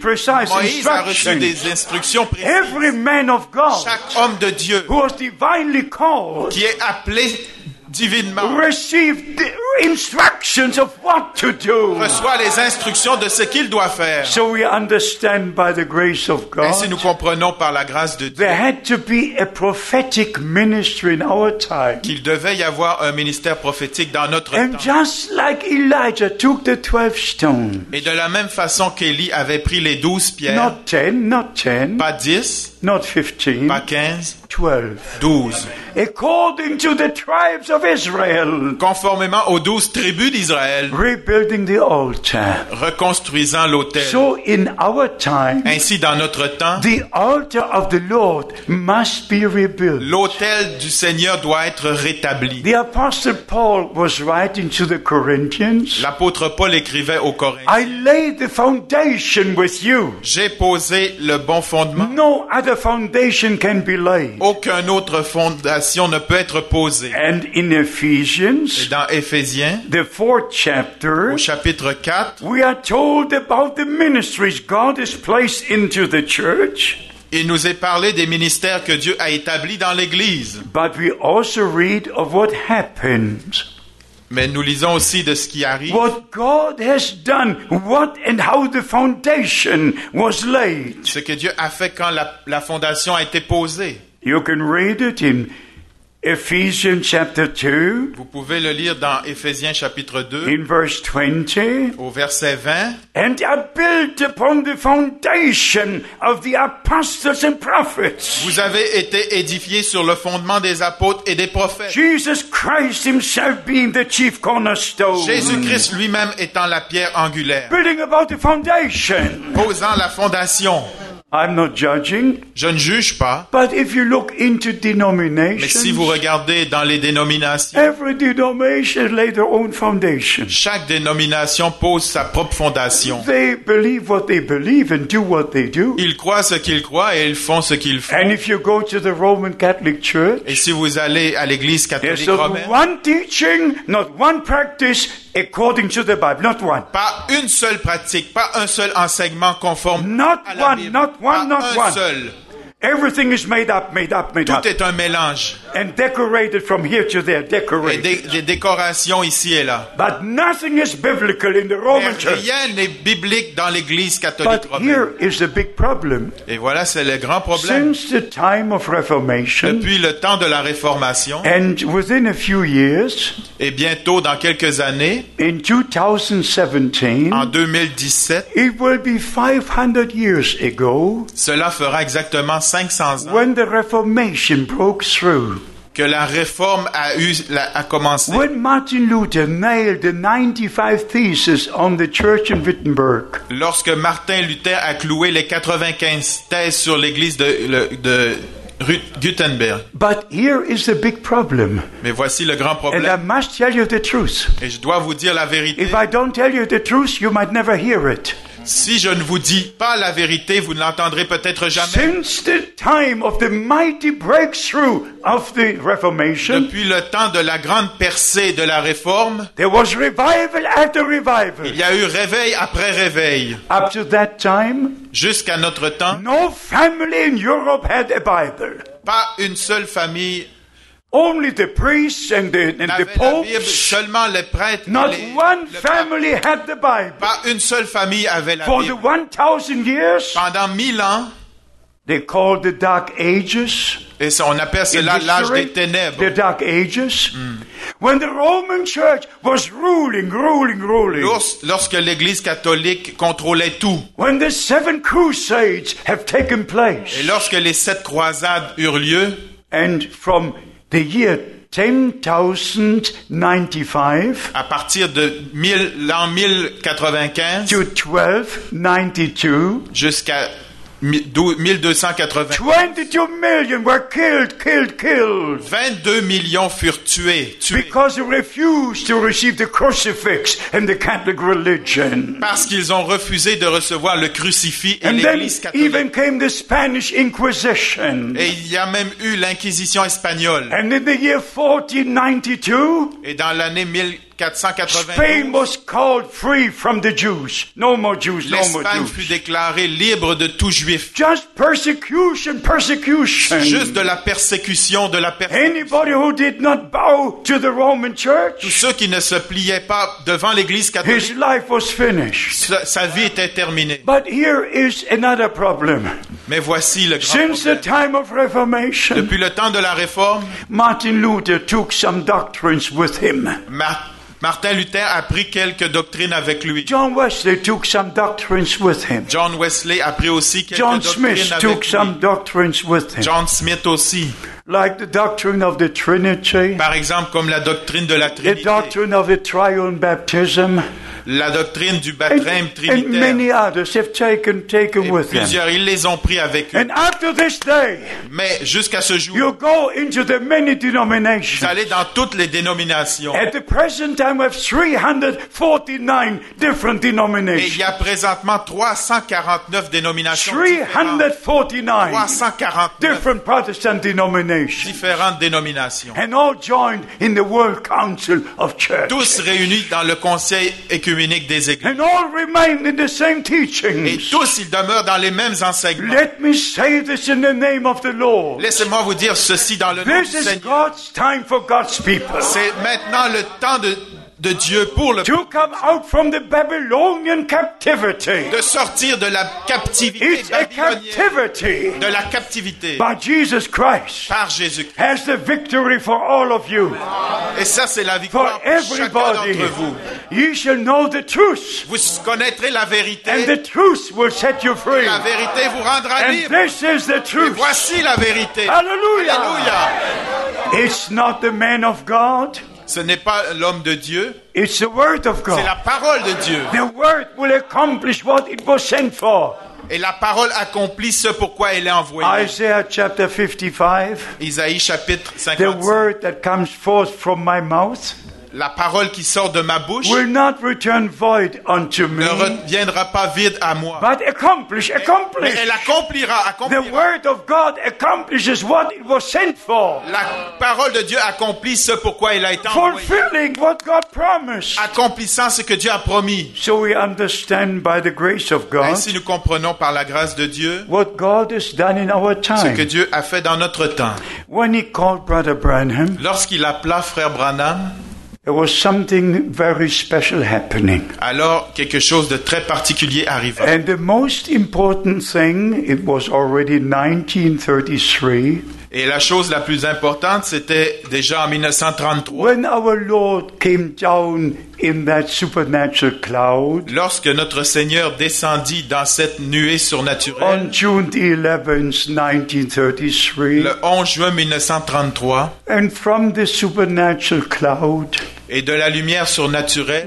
S2: précises. Moïse a reçu des instructions précises.
S1: Every man of God
S2: Chaque homme de Dieu
S1: who was divinely called
S2: qui est appelé divinement
S1: received the instructions of what to do.
S2: reçoit les instructions de ce qu'il doit faire.
S1: So we understand by the grace of
S2: Ainsi nous
S1: God
S2: comprenons par la grâce de Dieu
S1: there had to be a prophetic ministry in our time.
S2: qu'il devait y avoir un ministère prophétique dans notre
S1: And
S2: temps.
S1: just like Elijah took the 12 stones,
S2: Et de la même façon qu'Élie avait pris les douze pierres,
S1: not 10, not 10,
S2: pas dix,
S1: not 15,
S2: pas quinze,
S1: 12,
S2: douze,
S1: according to the tribes of Israel,
S2: conformément aux douze tribus d'Israël,
S1: rebuilding the altar.
S2: reconstruisant l'autel.
S1: So in our time,
S2: Ainsi, dans notre temps,
S1: the altar of the Lord must be rebuilt.
S2: l'autel du Seigneur doit être rétabli.
S1: The Apostle Paul was writing to the Corinthians,
S2: L'apôtre Paul écrivait aux Corinthiens,
S1: I laid the foundation with you.
S2: J'ai posé le bon fondement.
S1: No other foundation can be laid.
S2: Aucune autre fondation ne peut être posée.
S1: And in
S2: Et dans Éphésiens,
S1: the fourth chapter,
S2: au chapitre 4,
S1: we are told about the ministries God has placed into the church,
S2: il nous est parlé des ministères que Dieu a établis dans l'Église.
S1: but we also read of what happened,
S2: Mais nous lisons aussi de ce qui arrive,
S1: what God has done, what and how the foundation was laid.
S2: ce que Dieu a fait quand la, la fondation a été posée.
S1: You can read it in Ephesians chapter 2,
S2: Vous pouvez le lire dans Éphésiens chapitre 2
S1: in verse 20.
S2: au verset 20.
S1: And are built upon the foundation of the apostles and prophets.
S2: Vous avez été édifiés sur le fondement des apôtres et des prophètes.
S1: Jesus Christ himself being the chief cornerstone.
S2: Jésus-Christ lui-même étant la pierre angulaire,
S1: Building about the foundation.
S2: posant la fondation.
S1: I'm not judging,
S2: Je ne juge pas,
S1: but if you look into
S2: mais si
S1: denominations,
S2: vous regardez dans les dénominations,
S1: every denomination lay their own foundation.
S2: chaque dénomination pose sa propre fondation.
S1: They believe what they believe and do what they do.
S2: Ils croient ce qu'ils croient et ils font ce qu'ils font.
S1: And if you go to the Roman Catholic Church,
S2: Et si vous allez à l'église catholique
S1: not
S2: romaine,
S1: one teaching, not one practice according to the Bible, not one.
S2: pas une seule pratique, pas un seul enseignement conforme
S1: Not
S2: à la
S1: one,
S2: Bible.
S1: not one,
S2: Pas
S1: not
S2: un
S1: one.
S2: seul.
S1: Everything is made up, made up, made up,
S2: Tout est un mélange.
S1: and decorated from here to there,
S2: Et
S1: decorated.
S2: des, des décorations ici et là.
S1: But nothing is biblical in the
S2: Mais
S1: Roman Church.
S2: rien n'est biblique dans l'église catholique
S1: But
S2: romaine.
S1: here is the big problem.
S2: Et voilà, c'est le grand problème.
S1: Since the time of Reformation,
S2: Depuis le temps de la Réformation,
S1: and within a few years,
S2: et bientôt dans quelques années,
S1: in 2017,
S2: en 2017,
S1: it will be 500 years ago
S2: cela fera exactement 500 ans
S1: when the Reformation broke through.
S2: que la réforme a, eu, a commencé.
S1: When Martin Luther nailed the 95 theses on the church in Wittenberg.
S2: Lorsque Martin Luther a cloué les 95 thèses sur l'église de, Gutenberg.
S1: But here is the big problem.
S2: Mais voici le grand
S1: And I
S2: problème.
S1: must tell you the truth.
S2: Et je dois vous dire la vérité.
S1: If I don't tell you the truth, you might never hear it.
S2: Si je ne vous dis pas la vérité, vous ne l'entendrez peut-être jamais.
S1: Since the time of the mighty breakthrough of the Reformation,
S2: Depuis le temps de la grande percée de la réforme,
S1: there was revival after
S2: il y a eu réveil après réveil.
S1: Up to that time,
S2: Jusqu'à notre temps,
S1: no family in Europe had a Bible.
S2: pas une seule famille
S1: Only the priests and the, and the
S2: n'avait la Bible,
S1: popes.
S2: seulement les prêtres.
S1: Not
S2: les-
S1: one
S2: le pape.
S1: family had the Bible.
S2: Pas une seule famille avait la
S1: For the
S2: Bible.
S1: 1,000 years,
S2: Pendant mille ans,
S1: they called the Dark Ages.
S2: et ça, on appelle cela l'âge des ténèbres.
S1: The Dark Ages. When the Roman Church was ruling, ruling, ruling.
S2: Lors- Lorsque l'Église catholique contrôlait tout,
S1: When the seven crusades have taken place.
S2: et lorsque les sept croisades eurent lieu,
S1: And from the year 10,095
S2: à partir de 1000 l'an 1095
S1: to 1292,
S2: jusqu'à 1280,
S1: 22 million were killed, killed, killed.
S2: 22 millions furent tués, tués
S1: Because they refused to receive the crucifix and the Catholic religion.
S2: parce qu'ils ont refusé de recevoir le crucifix et l'Église catholique.
S1: even came the Spanish Inquisition.
S2: Et il y a même eu l'Inquisition espagnole.
S1: And in the year 1492,
S2: Et dans l'année 1492,
S1: Spain was called free from the Jews. No more Jews, no more
S2: l'Espagne fut déclarée libre de tout juif.
S1: Just persecution, persecution.
S2: Juste de la persécution, de la persécution.
S1: Anybody who did not bow to the Roman
S2: Tous
S1: church,
S2: ceux qui ne se pliaient pas devant l'Église
S1: his
S2: catholique,
S1: life was finished.
S2: sa, sa vie était terminée.
S1: But here is another problem.
S2: Mais voici le grand
S1: Since the
S2: problème.
S1: time of Reformation,
S2: Depuis le temps de la Réforme,
S1: Martin Luther took some doctrines with him.
S2: Mar- Martin Luther a pris quelques doctrines avec lui.
S1: John Wesley took some doctrines with him.
S2: John Wesley a pris aussi quelques
S1: John
S2: doctrines
S1: Smith
S2: avec
S1: took
S2: lui.
S1: some doctrines with him.
S2: John Smith aussi.
S1: Like the doctrine of the Trinity,
S2: Par exemple, comme la doctrine de la
S1: the
S2: Trinité,
S1: doctrine of the triune baptism,
S2: la doctrine du
S1: and,
S2: baptême
S1: and
S2: trinitaire.
S1: many others have taken, taken
S2: Et
S1: with them.
S2: plusieurs, ils les ont pris avec eux.
S1: And after this day,
S2: Mais jusqu'à ce jour,
S1: you go into the many
S2: vous
S1: denominations.
S2: allez dans toutes les dénominations.
S1: At the present time, we have 349 different
S2: Et il
S1: denominations.
S2: y a présentement 349 dénominations différentes.
S1: 349
S2: 349
S1: different Protestant denominations.
S2: Différentes dénominations.
S1: And all joined in the World Council of Church.
S2: Tous réunis dans le conseil écuménique des églises.
S1: And all remain in the same
S2: Et tous, ils demeurent dans les mêmes enseignements.
S1: Let me say this in the name of the Lord.
S2: Laissez-moi vous dire ceci dans le nom du
S1: This is
S2: Seigneur.
S1: God's time for God's people.
S2: C'est maintenant le temps de, de Dieu pour le
S1: to come out from the Babylonian captivity.
S2: de sortir de la captivité
S1: It's a
S2: babylonienne,
S1: captivity.
S2: de la captivité
S1: But Jesus Christ
S2: par Jésus.
S1: has the victory for all of you,
S2: Et ça, c'est la
S1: for
S2: victoire pour chacun
S1: everybody.
S2: d'entre vous.
S1: You shall know the truth,
S2: Vous connaîtrez la vérité.
S1: and the truth will set you free.
S2: La vérité vous rendra
S1: And
S2: libre.
S1: this is the
S2: Et
S1: truth.
S2: voici la vérité. Alléluia.
S1: It's not the man of God,
S2: Ce n'est pas l'homme de Dieu,
S1: it's the word of
S2: c'est la
S1: God.
S2: parole de Dieu.
S1: The word will accomplish what it was sent for.
S2: Et la parole accomplit ce pourquoi elle est envoyée.
S1: Isaiah chapter 55,
S2: Isaïe chapitre
S1: the
S2: 55.
S1: word that comes forth from my mouth
S2: La parole qui sort de ma bouche
S1: will not return void unto me,
S2: ne reviendra pas vide à moi.
S1: but accomplish,
S2: Mais elle accomplira,
S1: The
S2: accomplira.
S1: word of God accomplishes what it was sent for,
S2: La parole de Dieu accomplit ce pourquoi elle a été envoyée.
S1: fulfilling what God promised.
S2: Accomplissant ce que Dieu a promis.
S1: So we understand by the grace of God
S2: Ainsi nous comprenons par la grâce de Dieu
S1: what God has done in our
S2: ce que. Dieu a fait dans notre temps.
S1: When He called Brother Branham,
S2: Lorsqu'il appela frère Branham,
S1: there was something very special happening.
S2: alors quelque chose de très particulier arriva.
S1: And the most important thing, it was already 1933,
S2: Et la chose la plus importante, c'était déjà en 1933,
S1: when our Lord came down in that supernatural cloud
S2: lorsque notre Seigneur descendit dans cette nuée surnaturelle,
S1: on June the 11th, 1933.
S2: le 11 juin 1933,
S1: And from the supernatural cloud,
S2: et de la lumière surnaturelle,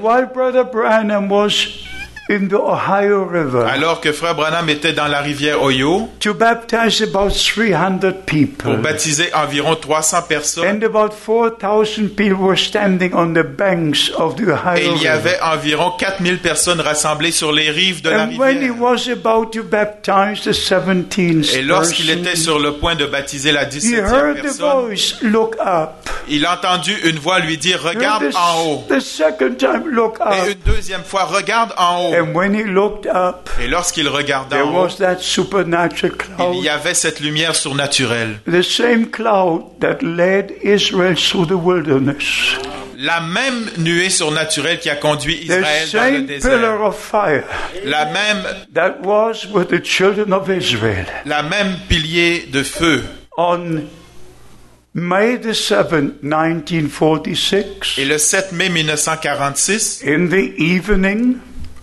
S1: in the Ohio River
S2: alors que frère Branham était dans la rivière Oyo
S1: to baptize about 300
S2: pour
S1: people,
S2: baptiser environ 300 personnes,
S1: and about 4,000 people were standing on the banks of the
S2: et
S1: Ohio
S2: il y
S1: River.
S2: avait environ 4000 personnes rassemblées sur les rives de la
S1: And when he
S2: rivière.
S1: was about to baptize the 17th
S2: Et lorsqu'il était sur le point de baptiser la
S1: he
S2: 17e
S1: heard the
S2: personne,
S1: voice, look up.
S2: il a entendu une voix lui dire Regarde
S1: the,
S2: en haut.
S1: the second time, look
S2: Et
S1: up.
S2: une deuxième fois, regarde en haut.
S1: And when he looked up,
S2: Et lorsqu'il regarda
S1: there
S2: en haut,
S1: was that supernatural
S2: il
S1: cloud.
S2: y avait cette lumière surnaturelle.
S1: The same cloud that led Israel through the wilderness.
S2: La même nuée surnaturelle qui a conduit
S1: The
S2: Israël dans le
S1: same
S2: désert.
S1: pillar of fire
S2: La même,
S1: that was with the children of Israel.
S2: la même pilier de feu.
S1: On May the 7th, 1946,
S2: Et le 7 mai 1946,
S1: in the evening,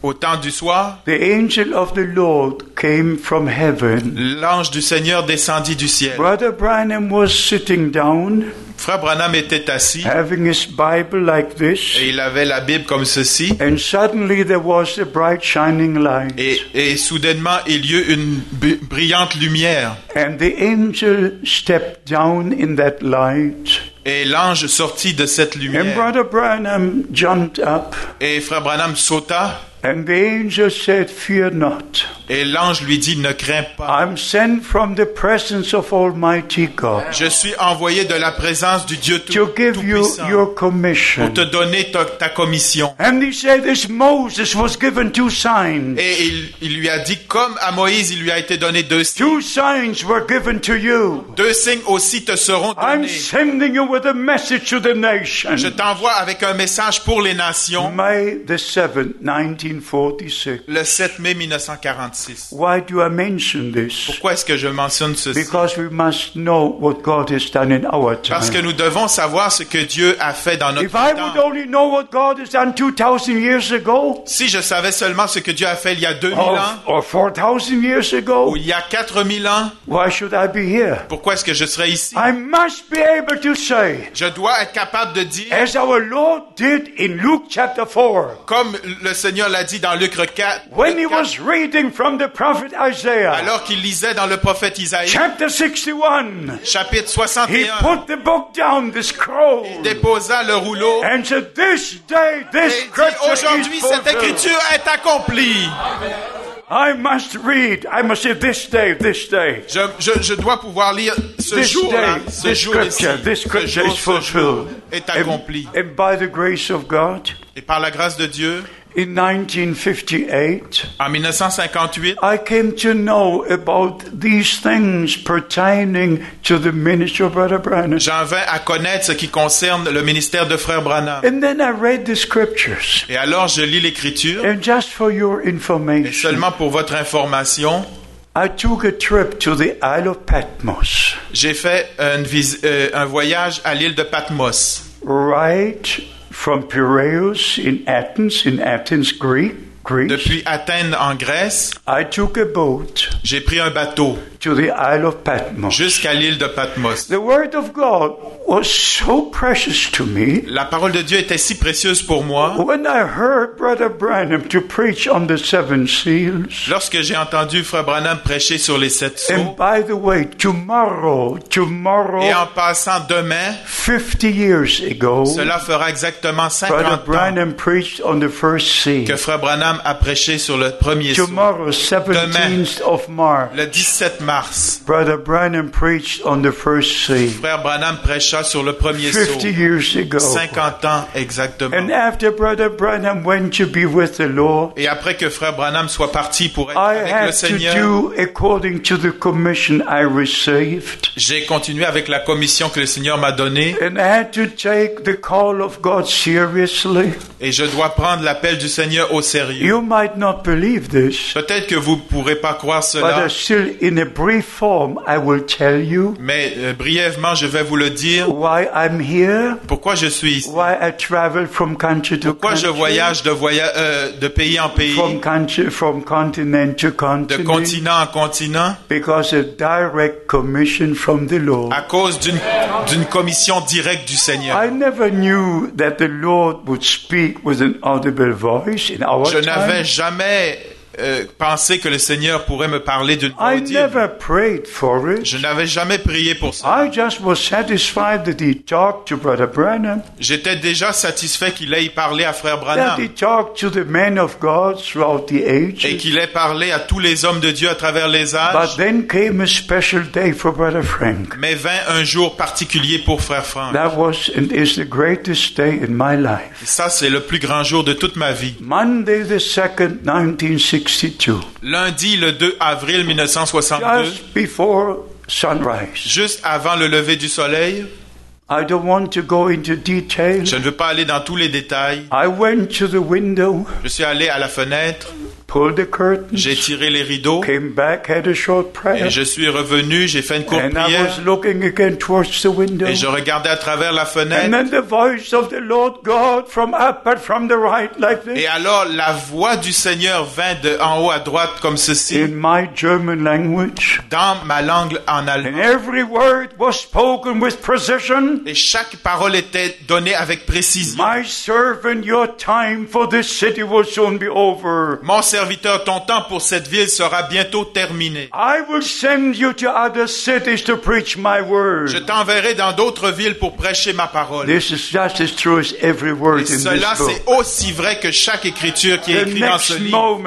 S2: au temps du soir,
S1: the angel of the Lord came from heaven.
S2: l'ange du Seigneur descendit du ciel.
S1: Brother Branham was sitting down,
S2: Frère Branham était assis
S1: having his Bible like this,
S2: et il avait la Bible comme ceci.
S1: and suddenly there was a bright shining light.
S2: Et, et soudainement, il y eut une brillante lumière.
S1: And the angel stepped down in that light.
S2: Et l'ange sortit de cette
S1: And
S2: lumière.
S1: Brother Branham jumped up,
S2: Et frère Branham sauta.
S1: And the angel said, Fear not.
S2: Et l'ange lui dit, ne crains pas.
S1: I'm sent from the presence of Almighty God
S2: Je suis envoyé de la présence du Dieu
S1: to
S2: tout-
S1: give you
S2: Tout-Puissant
S1: your commission.
S2: pour te donner ta, ta commission.
S1: And he said, This Moses was given two signs.
S2: Et il, il lui a dit, comme à Moïse, il lui a été donné deux signes.
S1: Two signs were given to you.
S2: Deux signes aussi te seront
S1: I'm
S2: donnés.
S1: sending you with a message to the nation.
S2: Je t'envoie avec un message pour les nations
S1: May the 7th, 1946.
S2: le 7 mai 1946.
S1: Why do I mention this?
S2: Pourquoi est-ce que je mentionne ceci?
S1: Because we must know what God has done in our
S2: Parce que
S1: time.
S2: nous devons savoir ce que Dieu a fait dans notre
S1: If I would
S2: temps.
S1: only know what God has done 2,000 years ago,
S2: Si je savais seulement ce que Dieu a fait il y a 2000
S1: or,
S2: ans,
S1: or 4,000 years
S2: ou
S1: ago,
S2: il y a 4000 ans,
S1: why should I be here?
S2: pourquoi est-ce que je serais ici?
S1: I must be able to say,
S2: Je dois être capable de dire,
S1: as our Lord did in Luke chapter 4,
S2: comme le Seigneur l'a dit dans Luc 4,
S1: when he
S2: Luc 4,
S1: was reading from the prophet Isaiah,
S2: alors qu'il lisait dans le prophète Isaïe,
S1: chapter 61,
S2: chapitre
S1: he
S2: 61,
S1: put the book down, the scroll,
S2: déposa le rouleau
S1: and said, This day,
S2: et
S1: this
S2: dit,
S1: scripture
S2: aujourd'hui
S1: is
S2: cette écriture est accomplie.
S1: I must read. I must say, This day, this day.
S2: Je, je, je dois pouvoir lire ce
S1: This
S2: jour-là,
S1: day,
S2: ce
S1: this
S2: jour
S1: scripture, this
S2: ce
S1: scripture
S2: jour,
S1: is
S2: ce jour
S1: fulfilled.
S2: est accompli.
S1: And by the grace of God,
S2: Et par la grâce de Dieu,
S1: In 1958,
S2: En 1958,
S1: I came to know about these things pertaining to the ministry of Brother Branham.
S2: j'en vins à connaître ce qui concerne le ministère de Frère Branham.
S1: And then I read the scriptures.
S2: Et alors, je lis l'Écriture.
S1: And just for your
S2: Et
S1: information,
S2: seulement pour votre information,
S1: I took a trip to the Isle of Patmos,
S2: j'ai fait vis- euh, un voyage à l'île de Patmos.
S1: right from Piraeus in Athens, in Athens, Greek, Greece.
S2: Depuis Athènes en Grèce,
S1: I took a boat
S2: j'ai pris un bateau
S1: to the Isle of Patmos.
S2: jusqu'à l'île de Patmos.
S1: The Word of God was so precious to me.
S2: La parole de Dieu était si précieuse pour moi.
S1: When I heard Brother Branham to preach on the seven seals,
S2: Lorsque j'ai entendu Frère Branham prêcher sur les sept sceaux,
S1: and by the way, tomorrow, tomorrow,
S2: et en passant demain,
S1: 50 years ago,
S2: cela fera exactement
S1: Brother
S2: 50 ans
S1: Branham preached on the first seal.
S2: que Frère Branham a prêché sur le premier sceau.
S1: Tomorrow, 17th of March,
S2: Le 17 mars,
S1: Brother Branham preached on the first seal.
S2: Frère Branham prêcha sur le premier
S1: 50
S2: sceau.
S1: years ago.
S2: 50 ans exactement.
S1: And after Brother Branham went to be with the Lord,
S2: Et après que Frère Branham soit parti pour être
S1: I
S2: avec le Seigneur,
S1: do according to the commission I received.
S2: j'ai continué avec la commission que le Seigneur m'a donnée
S1: And I had to take the call of God seriously.
S2: et je dois prendre l'appel du Seigneur au sérieux.
S1: You might not believe this,
S2: Peut-être que vous ne pourrez pas croire
S1: but
S2: cela,
S1: still, in a brief form, I will tell you
S2: mais euh, brièvement, je vais vous le dire.
S1: Why I'm here,
S2: Pourquoi je suis ici?
S1: Why I travel from country to
S2: Pourquoi je
S1: country,
S2: voyage de, voya- euh, de pays en pays,
S1: from country, from continent to
S2: de
S1: continent,
S2: continent en continent,
S1: because a direct commission from the Lord.
S2: à cause d'une commission directe du Seigneur.
S1: I never knew that the Lord would speak with an audible voice in our
S2: Je n'avais jamais euh, pensé que le Seigneur pourrait me parler d'une voix
S1: I
S2: audible.
S1: never prayed for it.
S2: Je n'avais jamais prié pour ça.
S1: I just was satisfied that he talked to Brother Branham,
S2: J'étais déjà satisfait qu'il ait parlé à Frère Branham et qu'il ait parlé à tous les hommes de Dieu à travers les
S1: But
S2: âges.
S1: then came a special day for Brother Frank.
S2: Mais vint un jour particulier pour Frère Franck.
S1: That was and is the greatest day in my life.
S2: Ça, c'est le plus grand jour de toute ma vie.
S1: Monday the 2nd, 1962.
S2: Lundi, le 2 avril 1962,
S1: Just before sunrise.
S2: juste avant le lever du soleil,
S1: I don't want to go into detail.
S2: je ne veux pas aller dans tous les détails.
S1: I went to the window,
S2: Je suis allé à la fenêtre, j'ai tiré les rideaux
S1: came back, had a short prayer,
S2: et je suis revenu, j'ai fait une courte
S1: and I
S2: prière
S1: was looking again towards the window.
S2: et je regardais à travers la
S1: And
S2: fenêtre.
S1: then the voice of the Lord God from up and from the right, like
S2: Et
S1: this,
S2: alors la voix du Seigneur vint de en haut à droite comme ceci,
S1: in my German language.
S2: dans ma langue en
S1: And
S2: allemand.
S1: every word was spoken with precision.
S2: Et chaque parole était donnée avec précision.
S1: My servant, your time for this city will soon be over.
S2: Mon serviteur, ton temps pour cette ville sera bientôt terminé. Je t'enverrai dans d'autres villes pour prêcher ma parole.
S1: This is just as true as every word
S2: Et cela, c'est aussi vrai que chaque écriture qui est écrite dans ce livre.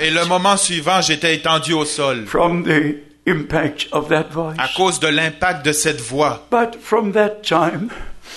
S2: Et le moment suivant, j'étais étendu au sol
S1: from the impact of that voice.
S2: à cause de l'impact de cette voix.
S1: But from that time,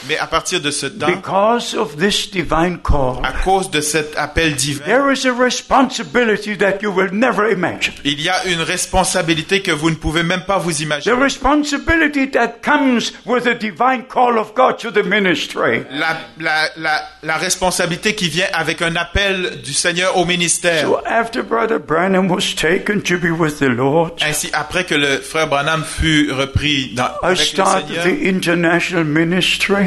S2: Mais à partir de ce temps,
S1: because of this divine call,
S2: à cause de cet appel divin,
S1: there is a responsibility that you will never imagine.
S2: il y a une responsabilité que vous ne pouvez même pas vous
S1: The
S2: imaginer.
S1: responsibility that comes with the divine call of God to the ministry.
S2: La, la, la, la responsabilité qui vient avec un appel du Seigneur au ministère.
S1: So after Brother Branham was taken to be with the Lord,
S2: Ainsi, après que le frère Branham fut repris dans,
S1: I
S2: avec le
S1: started
S2: Seigneur,
S1: the international ministry.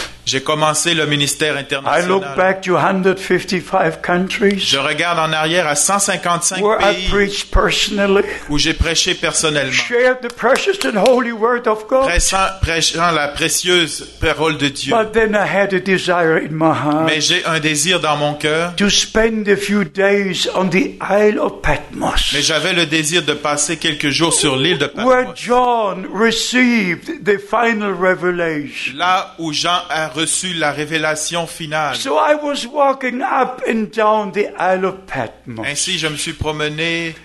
S2: j'ai commencé le ministère
S1: I look
S2: international.
S1: back to 155 countries
S2: Je regarde en arrière à 155
S1: where I
S2: pays
S1: preached personally,
S2: où j'ai prêché personnellement,
S1: shared the precious and holy word of God.
S2: pressant, prêchant la précieuse parole de Dieu.
S1: But then I had a desire in my heart
S2: Mais j'ai un désir dans mon cœur,
S1: to spend a few days on the Isle of Patmos,
S2: mais j'avais le désir de passer quelques jours sur l'île de
S1: where
S2: Patmos,
S1: John received the final revelation.
S2: là où Jean a reçu la révélation finale.
S1: So I was walking up and down the Isle of Patmos,
S2: Ainsi, je me suis promené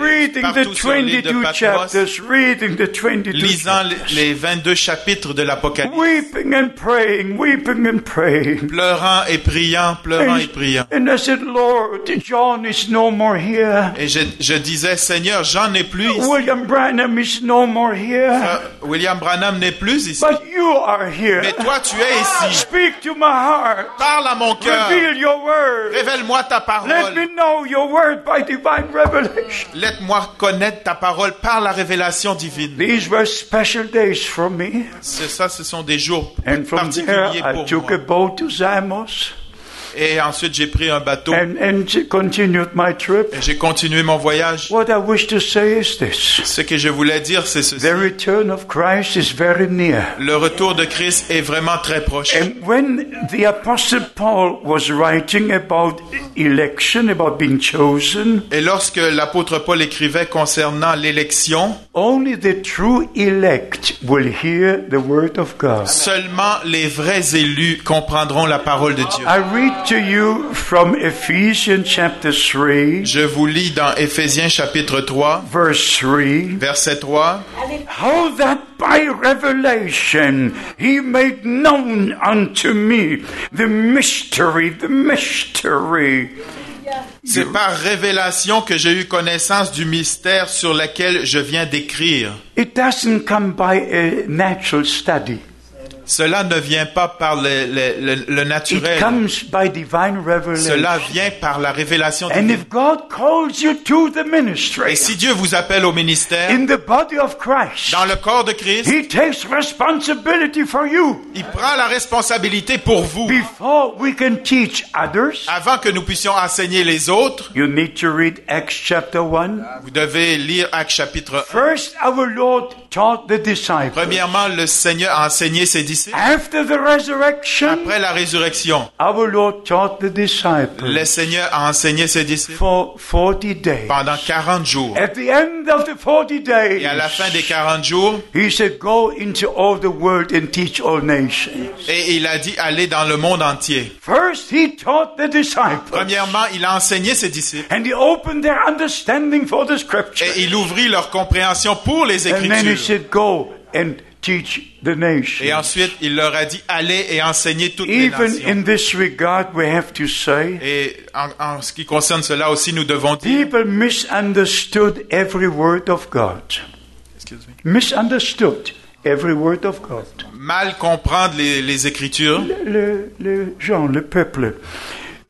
S1: reading the
S2: partout sur l'île de
S1: 22
S2: Patmos,
S1: chapters, reading the 22
S2: lisant les-
S1: chapters,
S2: les 22 chapitres de l'Apocalypse,
S1: weeping and praying, weeping and praying.
S2: pleurant et priant, pleurant et priant.
S1: And I said, Lord, John is no more here.
S2: Et je, je disais, Seigneur, j'en ai plus ici.
S1: William Branham is no more here.
S2: Euh, William Branham n'est plus ici.
S1: But you are here.
S2: Mais toi, tu es ici.
S1: Speak to my heart.
S2: Parle à mon cœur.
S1: Reveal your word.
S2: Révèle-moi ta
S1: Let
S2: parole.
S1: me know your word by divine revelation.
S2: Laisse-moi connaître ta parole par la révélation divine.
S1: These were special days for me.
S2: C'est ça, ce sont des jours
S1: And from there,
S2: particuliers
S1: I
S2: pour
S1: took a
S2: moi.
S1: boat to Samos
S2: Et ensuite, j'ai pris un bateau
S1: and, and continued my trip.
S2: et j'ai continué mon voyage.
S1: What I wish to say is this.
S2: Ce que je voulais dire, c'est ceci.
S1: The return of Christ is very near.
S2: Le retour de Christ est vraiment très proche.
S1: And when the Apostle Paul was writing about election, about being chosen,
S2: Et lorsque l'apôtre Paul écrivait concernant l'élection,
S1: only the true elect will hear the word of God.
S2: seulement les vrais élus comprendront la parole de Dieu.
S1: I read to you from Ephesians chapter 3,
S2: Je vous lis dans Éphésiens chapitre 3,
S1: verse 3.
S2: verset 3.
S1: How that by revelation he made known unto me the mystery, the mystery.
S2: C'est par révélation que j'ai eu connaissance du mystère sur lequel je viens d'écrire.
S1: It doesn't come by a natural study.
S2: Cela ne vient pas par le, le- le- le
S1: It
S2: naturel.
S1: comes by divine revelation.
S2: Cela vient par la révélation
S1: And
S2: divine.
S1: if God calls you to the
S2: Et si Dieu vous appelle au ministère,
S1: in the body of Christ,
S2: dans le corps de Christ,
S1: He takes responsibility for you
S2: il prend la responsabilité pour vous.
S1: before we can teach others.
S2: Avant que nous puissions enseigner les autres,
S1: You need to read Acts chapter 1.
S2: vous devez lire Actes chapitre 1.
S1: First, our Lord taught the disciples.
S2: Premièrement, le Seigneur a enseigné ses disciples.
S1: After the resurrection,
S2: Après la résurrection,
S1: our Lord taught the disciples
S2: le Seigneur a enseigné ses disciples
S1: for 40 days.
S2: pendant 40 jours.
S1: At the end of the 40 days,
S2: Et à la fin des 40 jours,
S1: He said, Go into all the world and teach all nations.
S2: et il a dit aller dans le monde entier.
S1: First, He taught the disciples.
S2: Premièrement, il a enseigné ses disciples
S1: And He opened their understanding for the scripture.
S2: et il ouvrit leur compréhension pour les
S1: And then He
S2: Écritures.
S1: said, Go and teach the
S2: Et ensuite, il leur a dit allez et enseignez toutes les
S1: Even
S2: nations.
S1: in this regard, we have to say,
S2: Et en, en ce qui concerne cela aussi, nous devons dire
S1: people misunderstood every word of God.
S2: excuse me,
S1: Misunderstood every word of God.
S2: mal comprendre les, les Écritures,
S1: Le, le gens, le peuple.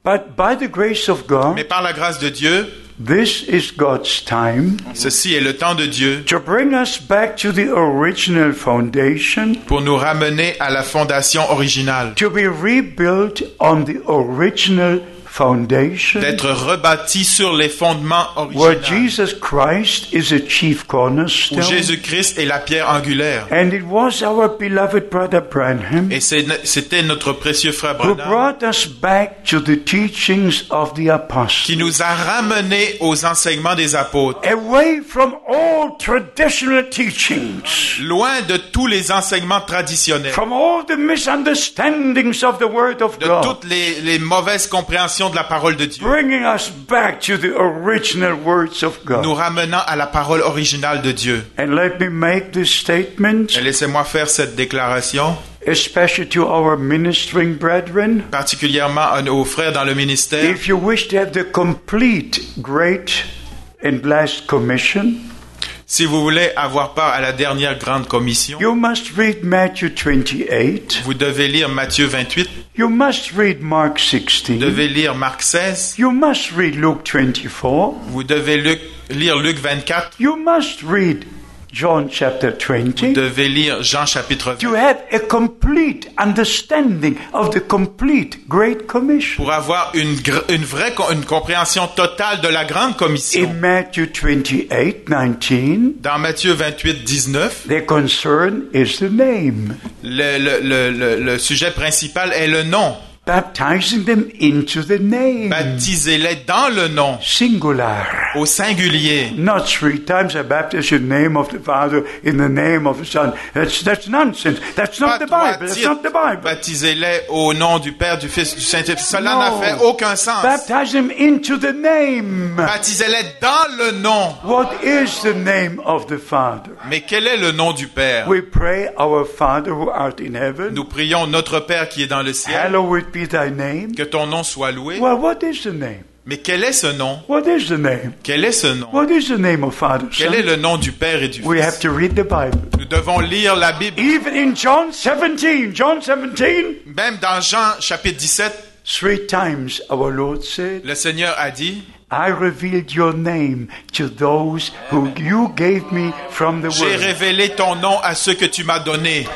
S1: But by the grace of God,
S2: mais par la grâce de Dieu,
S1: this is God's time
S2: ceci est le temps de Dieu
S1: to bring us back to the original foundation,
S2: pour nous ramener à la fondation originale,
S1: to be rebuilt on the original foundation,
S2: d'être rebâti sur les fondements
S1: where
S2: originaux,
S1: Jesus Christ is a chief
S2: où
S1: cornerstone.
S2: Jésus-Christ est la pierre angulaire.
S1: And it was our beloved brother Branham
S2: Et c'était notre précieux frère
S1: who
S2: Branham
S1: brought us back to the teachings of the apostles.
S2: qui nous a ramenés aux enseignements des apôtres,
S1: Away from all traditional teachings,
S2: loin de tous les enseignements traditionnels,
S1: from all the misunderstandings of the Word of
S2: de
S1: God,
S2: toutes les, les mauvaises compréhensions de la parole de Dieu,
S1: bringing us back to the original words of
S2: nous
S1: God.
S2: ramenant à la parole originale de Dieu.
S1: And let me make this statement,
S2: Et laissez-moi faire cette déclaration,
S1: especially to our ministering brethren.
S2: particulièrement à nos frères dans le ministère.
S1: If you wish to have the complete, great, and blessed commission,
S2: Si vous voulez avoir part à la dernière grande commission,
S1: you must read Matthew 28.
S2: vous devez lire Matthieu 28,
S1: You must read Mark
S2: vous
S1: 16.
S2: devez lire Marc 16,
S1: You must read Luke 24.
S2: vous devez lire Luc 24,
S1: You must read John chapter
S2: vous
S1: 20
S2: devez lire Jean chapitre 20
S1: to have a complete understanding of the complete Great Commission.
S2: pour avoir une, gr- une vraie co- une compréhension totale de la grande commission.
S1: In Matthew 28 19,
S2: Dans Matthieu 28, 19,
S1: the concern is the name.
S2: le, le- le- le- le sujet principal est le nom.
S1: Baptizing them into the name.
S2: Baptisez-les dans le nom,
S1: Singular.
S2: au singulier.
S1: Not three times I baptize in the name of the Father, in the name of the Son. That's, that's nonsense. That's not the Bible. That's not the Bible.
S2: Baptisez-les au nom du Père, du Fils, du Saint-Esprit. Cela n'a fait aucun sens.
S1: Baptize them into the name.
S2: Baptisez-les dans le nom.
S1: What is the name of the Father?
S2: Mais quel est le nom du Père?
S1: We pray, Our Father who art in heaven,
S2: Nous prions notre Père qui est dans le ciel,
S1: hallowed be thy name.
S2: que ton nom soit loué.
S1: Well, what is the name?
S2: Mais quel est ce nom?
S1: What is the name?
S2: Quel est ce nom?
S1: What is the name of Father?
S2: Quel est le nom du Père et du
S1: We have
S2: Fils
S1: to read the Bible.
S2: Nous devons lire la Bible.
S1: Even in John 17, John 17,
S2: Même dans Jean chapitre 17,
S1: three times our Lord said,
S2: le Seigneur a dit,
S1: I revealed your name to those who you gave me from the
S2: J'ai
S1: world.
S2: révélé ton nom à ceux que tu m'as donnés.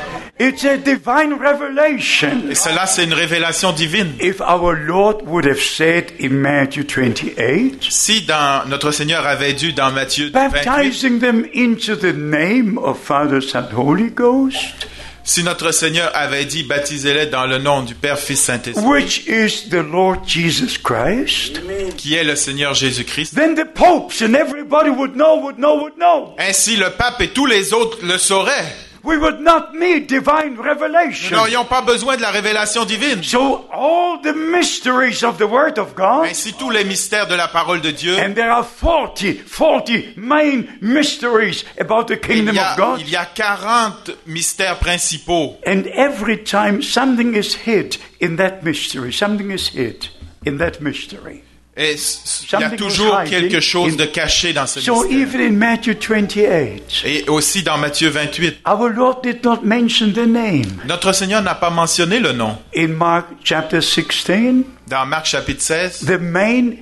S1: It's a divine revelation.
S2: Et cela, c'est une révélation divine.
S1: If our Lord would have said in Matthew 28,
S2: Si dans notre Seigneur avait dû dans Matthieu 28,
S1: baptizing them into the name of Father, Son, Holy Ghost,
S2: si notre Seigneur avait dit baptisez-les dans le nom du Père, Fils, Saint-Esprit,
S1: which is the Lord Jesus Christ,
S2: qui est le Seigneur Jésus-Christ,
S1: then the popes and everybody would know, would know, would know.
S2: ainsi le pape et tous les autres le sauraient.
S1: We would not need divine revelation.
S2: Nous n'aurions pas besoin de la révélation divine.
S1: So all the mysteries of the Word of God,
S2: Ainsi tous les mystères de la parole de Dieu,
S1: and there are 40, 40 main mysteries about the kingdom of God.
S2: il y a 40 mystères principaux.
S1: And every time something is hid in that mystery, something is hid in that mystery.
S2: Et il y a toujours quelque chose de caché dans ce
S1: So
S2: mystère.
S1: even in Matthew 28,
S2: Et aussi dans Matthieu 28,
S1: our Lord did not mention the name.
S2: notre Seigneur n'a pas mentionné le nom.
S1: In Mark chapter 16,
S2: Dans Marc chapitre 16,
S1: the main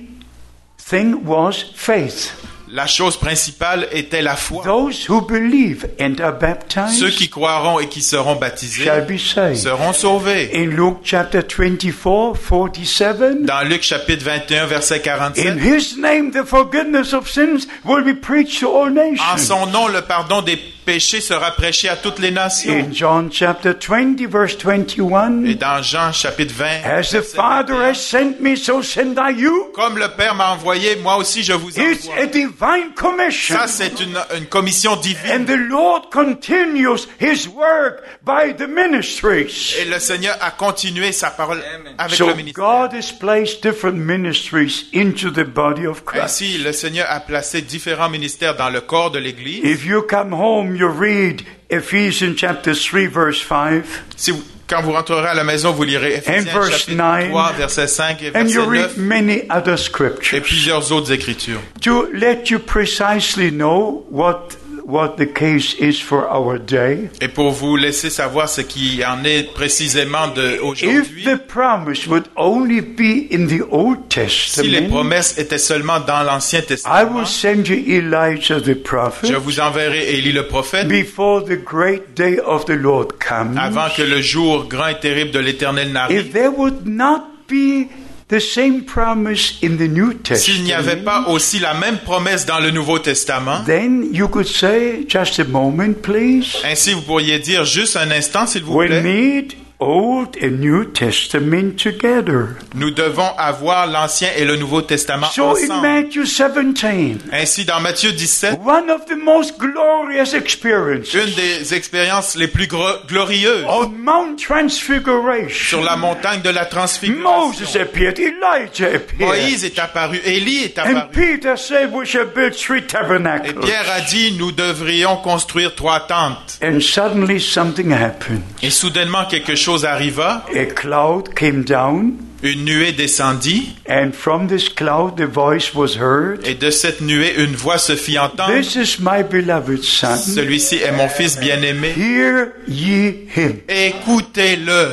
S1: thing was faith.
S2: La chose principale était la foi.
S1: Those who believe and are
S2: Ceux
S1: baptized
S2: qui croiront et qui seront baptisés
S1: shall be saved.
S2: seront sauvés.
S1: In Luke chapter 24, 47,
S2: Dans Luc chapitre 21, verset
S1: in
S2: 47,
S1: his name the forgiveness of sins will be preached to all
S2: en
S1: nations.
S2: son nom, le pardon des péchés sera prêché à toutes les nations.
S1: In John chapter 20, verse
S2: Et
S1: 21,
S2: dans Jean chapitre 20,
S1: As the Father
S2: 21,
S1: has sent me, so send I you.
S2: comme le Père m'a envoyé, moi aussi je vous
S1: It's
S2: envoie.
S1: a divine commission.
S2: Ça, c'est une, une commission divine.
S1: And the Lord continues his work by the ministries.
S2: Et le Seigneur a continué sa parole avec
S1: So
S2: le ministère.
S1: God has placed different ministries into the body of Christ.
S2: Ainsi, le Seigneur a placé différents ministères dans le corps de l'Église.
S1: If you come home, you read Ephesians chapter 3, verse 5,
S2: Si vous- quand vous rentrerez à la maison, vous lirez Ephésiens
S1: verse
S2: chapitre
S1: 9,
S2: 3, verset 5 et
S1: and
S2: verset
S1: you
S2: 9
S1: read many other
S2: et
S1: scriptures
S2: plusieurs autres écritures.
S1: to let you precisely know what, what the case is for our day.
S2: Et pour vous laisser savoir ce qui en est précisément de
S1: If
S2: aujourd'hui,
S1: the promise would only be in the Old
S2: si les promesses étaient seulement dans l'Ancien
S1: I
S2: Testament,
S1: will send you Elijah the prophet
S2: je vous enverrai Élie le prophète
S1: before the great day of the Lord comes.
S2: avant que le jour grand et terrible de l'Éternel n'arrive.
S1: If there would not be the same promise in the New
S2: S'il n'y avait
S1: Testament,
S2: pas aussi la même promesse dans le Nouveau Testament,
S1: then you could say, just a moment, please.
S2: ainsi vous pourriez dire juste un instant, s'il vous
S1: We
S2: plaît,
S1: need Old and New Testament together.
S2: nous devons avoir l'Ancien et le Nouveau Testament
S1: So in
S2: ensemble.
S1: Matthew 17,
S2: Ainsi, dans Matthieu 17,
S1: one of the most glorious experiences
S2: une des expériences les plus glorieuses
S1: on Mount Transfiguration,
S2: sur la montagne de la transfiguration.
S1: Moses appeared, Elijah appeared,
S2: Moïse est apparu, Élie est
S1: and
S2: apparu.
S1: Peter said, We shall build three
S2: Et. Pierre a dit, nous devrions construire trois tentes.
S1: And suddenly something happened.
S2: Et soudainement, quelque chose arriva,
S1: A cloud came down,
S2: une nuée descendit,
S1: and from this cloud the voice was heard
S2: et de cette nuée, une voix se fit entendre.
S1: This is my beloved Son.
S2: Celui-ci est mon fils bien-aimé.
S1: Hear ye him.
S2: Écoutez-le.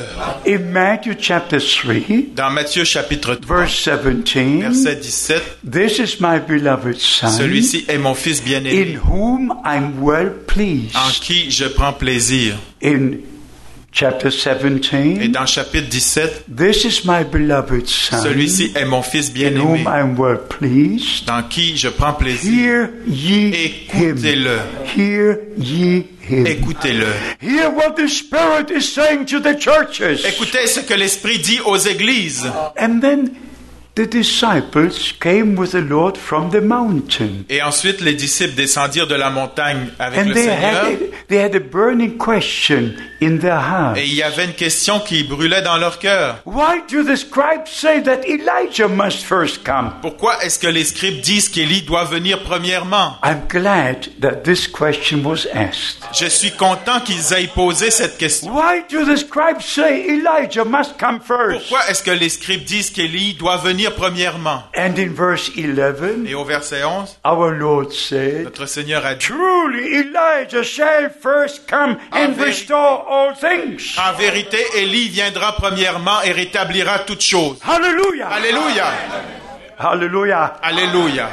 S1: In Matthew chapter 3,
S2: Dans Matthieu chapitre 3,
S1: verse 17,
S2: verset 17,
S1: This is my beloved Son,
S2: celui-ci est mon fils
S1: in
S2: bien-aimé,
S1: whom I'm well pleased.
S2: en qui je prends plaisir.
S1: In chapter
S2: Et
S1: 17,
S2: dans chapitre 17,
S1: This is my beloved Son,
S2: celui-ci est mon fils bien-aimé,
S1: well
S2: dans qui je prends plaisir. Écoutez-le. Écoutez-le.
S1: Hear what the Spirit is saying to the churches.
S2: Écoutez ce que l'Esprit dit aux églises.
S1: And then
S2: Et ensuite, les disciples descendirent de la montagne avec
S1: And
S2: le
S1: they
S2: Seigneur.
S1: had, a, they had a burning question in their heart.
S2: Et il y avait une question qui brûlait dans leur cœur.
S1: Why do the scribes say that Elijah must first come?
S2: Pourquoi est-ce que les scribes disent qu'Élie doit venir premièrement?
S1: I'm glad that this question was asked.
S2: Je suis content qu'ils aient posé cette question.
S1: Why do the scribes say Elijah must come first?
S2: Pourquoi est-ce que les scribes disent qu'Élie doit venir premièrement?
S1: And in verse 11,
S2: Et au verset 11,
S1: our Lord said,
S2: notre Seigneur a dit,
S1: Truly Elijah shall first come and restore all things.
S2: en vérité, Élie viendra premièrement et rétablira toutes choses.
S1: Hallelujah!
S2: Alléluia!
S1: Hallelujah!
S2: Alléluia!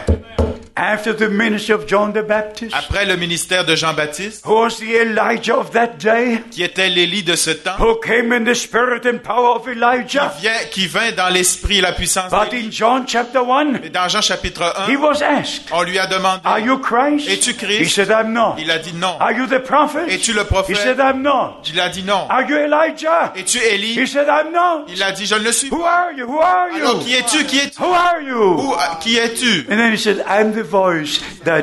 S1: After the ministry of John the Baptist,
S2: Après le ministère de Jean-Baptiste,
S1: who was the Elijah of that day,
S2: qui était l'Élie de ce temps,
S1: who came in the spirit and power of Elijah.
S2: vient, qui vint dans l'esprit et la puissance
S1: But in John chapter 1,
S2: Et dans Jean chapitre
S1: he
S2: 1,
S1: was asked,
S2: on lui a demandé,
S1: Are you Christ?
S2: Es-tu Christ?
S1: He said, I'm not.
S2: il a dit non.
S1: Are you the prophet?
S2: Es-tu le
S1: He
S2: prophète?
S1: said, I'm not.
S2: Il a dit non.
S1: Are you Elijah?
S2: Es-tu
S1: He
S2: Élie?
S1: said, I'm not.
S2: Il a dit je ne le suis
S1: Who are you? Who are
S2: Alors qui
S1: you?
S2: es-tu? Qui es-tu?
S1: Who are you?
S2: Où, qui es-tu?
S1: And then he said, I'm the voice that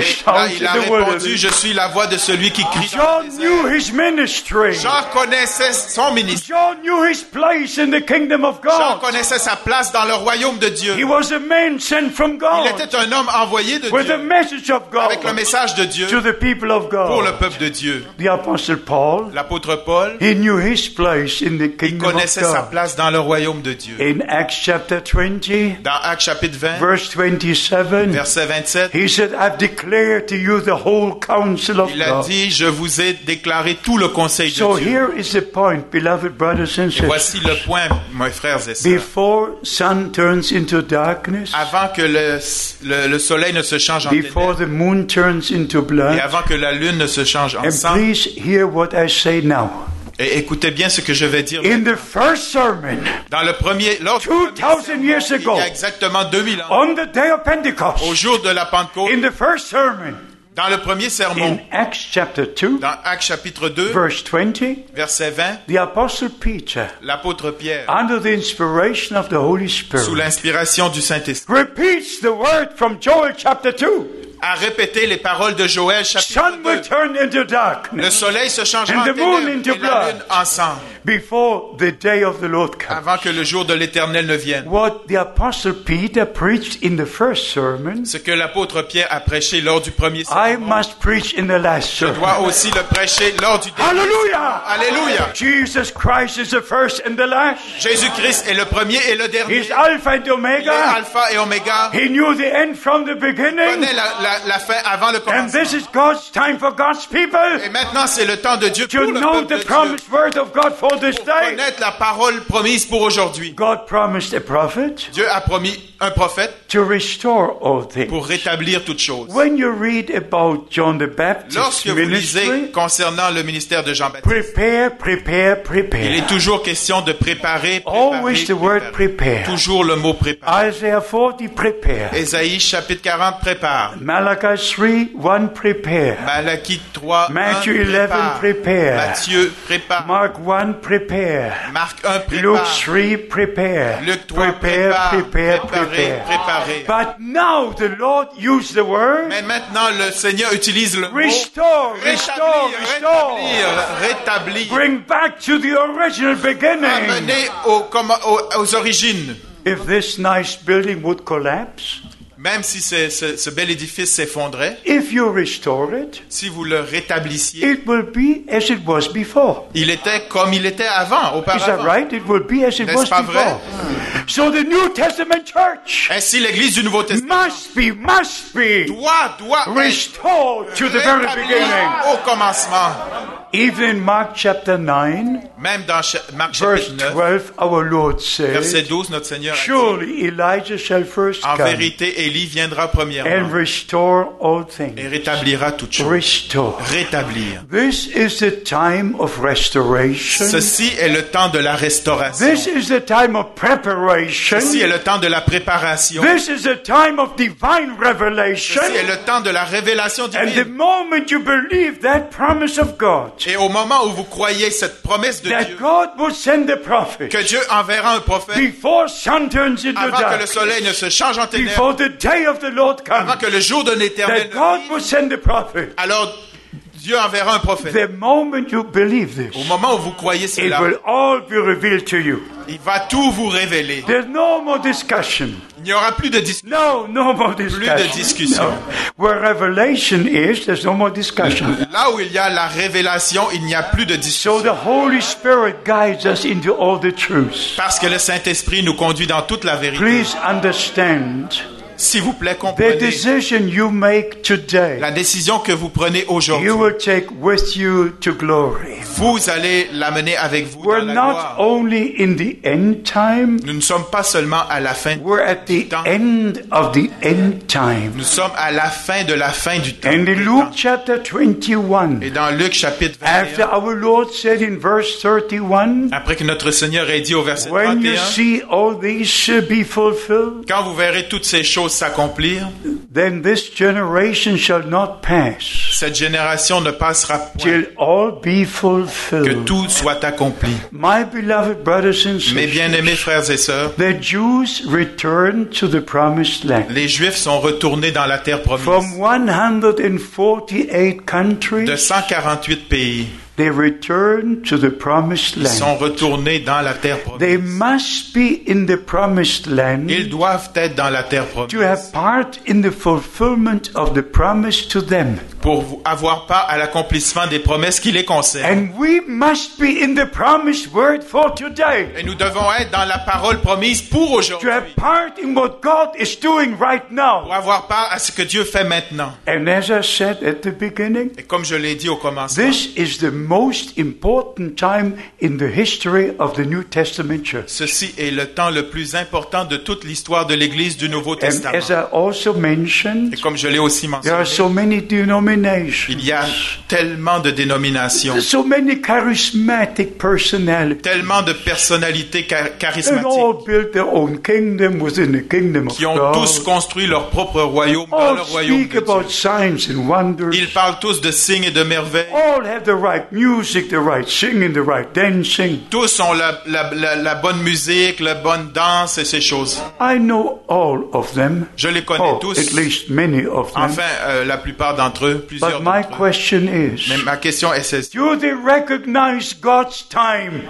S1: shouts
S2: il a
S1: the
S2: répondu, je suis la voix de celui qui crie. dans le
S1: John
S2: désert.
S1: knew his ministry.
S2: Jean connaissait son ministère.
S1: John knew his place in the kingdom of
S2: Jean
S1: God.
S2: connaissait sa place dans le royaume de Dieu.
S1: He was a man sent from
S2: Il
S1: God
S2: était un homme envoyé de
S1: with
S2: Dieu
S1: message of
S2: avec le
S1: God
S2: message de Dieu
S1: to the people of
S2: pour le
S1: God.
S2: peuple de Dieu.
S1: The apostle Paul,
S2: L'apôtre Paul
S1: he knew his place in the
S2: il
S1: kingdom of
S2: connaissait sa place dans le royaume de Dieu.
S1: In Acts chapter 20,
S2: Dans Actes chapitre 20,
S1: verse 27,
S2: verset 27,
S1: he said, I've declared to you the whole counsel of
S2: il a dit, je vous ai déclaré tout le conseil
S1: So
S2: de Dieu.
S1: here is the point, beloved brothers and
S2: Et
S1: sisters.
S2: voici le point, mes frères et sœurs.
S1: Before sun turns into darkness,
S2: Avant que le, le, le soleil ne se change en
S1: before
S2: ténèbres
S1: the moon turns into
S2: et
S1: blood,
S2: avant que la lune ne se change en
S1: and
S2: sang,
S1: please hear what I say now.
S2: Et écoutez bien ce que je vais dire.
S1: In the first sermon,
S2: Dans le premier, lors du premier
S1: 2000
S2: sermon,
S1: years
S2: il
S1: ago,
S2: y a exactement 2000 ans,
S1: on the day of
S2: au
S1: Pentecost,
S2: jour de la Pentecôte,
S1: in the first sermon,
S2: dans le premier sermon,
S1: in Acts chapter 2,
S2: dans Actes chapitre 2,
S1: verse 20,
S2: verset 20,
S1: the apostle Peter,
S2: l'apôtre Pierre,
S1: under the inspiration of the Holy
S2: sous l'inspiration du Saint-Esprit,
S1: repeats the word from Joel chapter 2.
S2: A répété les paroles de Joël chapitre
S1: Sun will
S2: 2.
S1: turn into
S2: Le soleil se changera en ténèbres et la lune en sang,
S1: before the day of the Lord comes.
S2: avant que le jour de l'Éternel ne vienne.
S1: What the apostle Peter preached in the first sermon,
S2: Ce que l'apôtre Pierre a prêché lors du premier
S1: I
S2: sermon,
S1: must preach in the last
S2: je dois aussi le prêcher lors du dernier. Alléluia!
S1: Jesus Christ is the first and the last.
S2: Jésus-Christ est le premier et le dernier. Il est. Alpha et Oméga.
S1: He knew the end from the
S2: Il
S1: beginning.
S2: connaît la, la- la fin avant le
S1: And this is God's time for God's people
S2: Et maintenant, c'est le temps de Dieu pour
S1: to
S2: le
S1: know
S2: peuple de
S1: the
S2: Dieu.
S1: promised word of God for this
S2: Pour
S1: day.
S2: connaître la parole promise pour aujourd'hui.
S1: God promised a prophet
S2: Dieu a promis un prophète
S1: to restore all things.
S2: pour rétablir toutes choses.
S1: When you read about John the Baptist's
S2: Lorsque vous lisez concernant le ministère de Jean-Baptiste,
S1: prepare, prepare,
S2: il
S1: prepare.
S2: est toujours question de préparer, préparer,
S1: Always the word
S2: préparer.
S1: prepare.
S2: Toujours le mot préparer.
S1: Isaiah 40, prepare.
S2: Ésaïe chapitre 40 prépare.
S1: Malachi 3, 1, prepare.
S2: Malachie 3,
S1: Matthew
S2: 1,
S1: 11,
S2: prépare.
S1: prepare.
S2: Matthieu prépare.
S1: Mark 1, prepare.
S2: Marc 1
S1: Luke
S2: prépare.
S1: 3, prepare.
S2: Luc 3
S1: prepare,
S2: prépare.
S1: prepare, prepare.
S2: préparer.
S1: But now the Lord used the word
S2: Mais maintenant, le Seigneur utilise le mot
S1: restore, restore,
S2: rétablir,
S1: restore.
S2: rétablir, rétablir,
S1: Bring back to the original beginning.
S2: amener au- comme- aux, aux origines.
S1: If this nice building would collapse,
S2: Même si ce, ce- ce bel édifice s'effondrait,
S1: if you restore it,
S2: si vous le rétablissiez,
S1: it will be as it was before.
S2: il était comme il était avant,
S1: Is that
S2: auparavant.
S1: right? It will be as it was
S2: pas vrai?
S1: before. So the New Testament church
S2: Ainsi, l'Église du Nouveau Testament
S1: must be, must be
S2: doit,
S1: restored to the very beginning.
S2: au commencement.
S1: Even in Mark chapter 9,
S2: Même dans Marc
S1: verse
S2: chapitre 9,
S1: 12, our Lord
S2: verset
S1: said,
S2: 12, notre Seigneur a dit,
S1: Surely Elijah shall first
S2: En
S1: come
S2: vérité, Élie viendra
S1: and
S2: premièrement
S1: restore all
S2: et
S1: things.
S2: rétablira toutes choses.
S1: Restore.
S2: Rétablir.
S1: This is the time of restoration.
S2: Ceci est le temps de la restauration.
S1: This is the time of preparation.
S2: Ceci est le temps de la préparation.
S1: This is the time of divine revelation.
S2: Ceci est le temps de la révélation
S1: And the
S2: divine.
S1: moment you believe that promise of God,
S2: Et au moment où vous croyez cette promesse de
S1: that
S2: Dieu,
S1: God will send the prophet
S2: que Dieu enverra un prophète
S1: before sun turns into
S2: avant que le soleil ne se change en ténèbres,
S1: before the day of the Lord
S2: avant que le jour de l'éternel
S1: that
S2: ne
S1: God
S2: vienne,
S1: will send the prophet.
S2: alors Dieu enverra un prophète.
S1: The moment you believe
S2: Au
S1: this,
S2: moment où vous croyez
S1: it
S2: cela,
S1: will all be revealed to you.
S2: il va tout vous révéler.
S1: There's no more discussion.
S2: Il n'y aura plus de discussion.
S1: No, no more discussion.
S2: de discussion.
S1: No. Where revelation is, there's no more discussion.
S2: Là où il y a la révélation, il n'y a plus de
S1: So
S2: discussion.
S1: the Holy Spirit guides us into all the truths.
S2: Parce que le Saint-Esprit nous conduit dans toute la vérité.
S1: Please understand
S2: S'il vous plaît,
S1: the
S2: comprenez
S1: decision you make today,
S2: la décision que vous prenez aujourd'hui.
S1: you will take with you to glory.
S2: Vous allez l'amener avec vous
S1: We're
S2: dans la
S1: not
S2: gloire.
S1: only in the end time,
S2: Nous ne sommes pas seulement à la fin.
S1: we're at the end of the end time.
S2: Nous sommes à la fin de la fin du temps.
S1: And in Luke chapter 21,
S2: Et dans Luc chapitre
S1: after
S2: 21,
S1: our Lord said in verse 31,
S2: après que notre Seigneur ait dit au verset
S1: when you
S2: 31,
S1: see all these be fulfilled,
S2: quand vous verrez toutes ces choses s'accomplir,
S1: then this generation shall not pass
S2: cette génération ne passera point
S1: till all be
S2: que
S1: fulfilled.
S2: tout soit accompli.
S1: My beloved brothers and
S2: Mes
S1: sisters,
S2: bien-aimés frères et sœurs,
S1: the Jews returned to the promised land.
S2: les Juifs sont retournés dans la terre promise.
S1: From 148
S2: De
S1: countries,
S2: 148 pays,
S1: they returned to the promised land.
S2: ils sont retournés dans la terre promise.
S1: They must be in the promised land
S2: Ils doivent être dans la terre promise.
S1: to have part in the fulfillment of the promise to them.
S2: Pour avoir part à l'accomplissement des promesses qui les concernent.
S1: And we must be in the promised word for today.
S2: Et nous devons être dans la parole promise pour aujourd'hui,
S1: right
S2: pour avoir part à ce que Dieu fait maintenant.
S1: And as I said at the beginning,
S2: Et comme je l'ai dit au commencement,
S1: this is the most important time in the history of the New Testament church.
S2: ceci est le temps le plus important de toute l'histoire de l'Église du Nouveau
S1: And
S2: Testament.
S1: as I also mentioned,
S2: Et comme je l'ai aussi
S1: there
S2: mentionné,
S1: are so many denominations,
S2: il y a tellement de dénominations,
S1: so many charismatic personalities,
S2: tellement de personnalités cha-
S1: and
S2: charismatiques qui ont tous construit leur propre royaume dans le royaume de Dieu.
S1: about signs and wonders.
S2: Ils parlent tous de signes et de merveilles.
S1: All have the right music, the right singing, the right dancing.
S2: Tous ont la, la- la- la bonne musique, la bonne danse et ces choses.
S1: I know all of them.
S2: Je les connais
S1: Oh,
S2: tous.
S1: at least many of them.
S2: Enfin, euh, la plupart d'entre eux, plusieurs
S1: But my question is,
S2: Mais ma question est celle-ci.
S1: do they recognize God's time?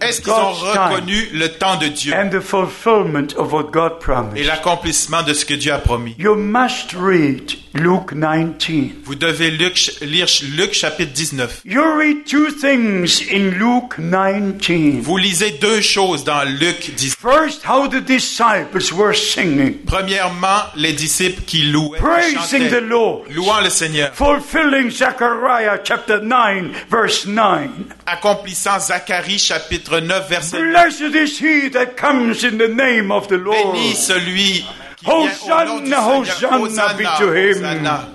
S2: Est-ce qu'ils ont reconnu le temps de Dieu?
S1: and the fulfillment of what God
S2: et
S1: promised?
S2: l'accomplissement de ce que Dieu a promis?
S1: You must read Luke 19.
S2: Vous devez Luc- lire Luc chapitre 19.
S1: You read two things in Luke 19.
S2: Vous lisez deux choses dans Luc 19.
S1: First, how the disciples were singing,
S2: Premièrement, les disciples qui louaient,
S1: praising the
S2: chantaient,
S1: Lord,
S2: louant le Seigneur,
S1: fulfilling Zechariah chapter 9, verse 9.
S2: accomplissant Zacharie chapitre 9 verset 9.
S1: Blessed is he that comes in the name of the Lord.
S2: Béni celui qui vient au nom du
S1: Hosanna,
S2: Seigneur.
S1: Hosanna be to him.
S2: Hosanna.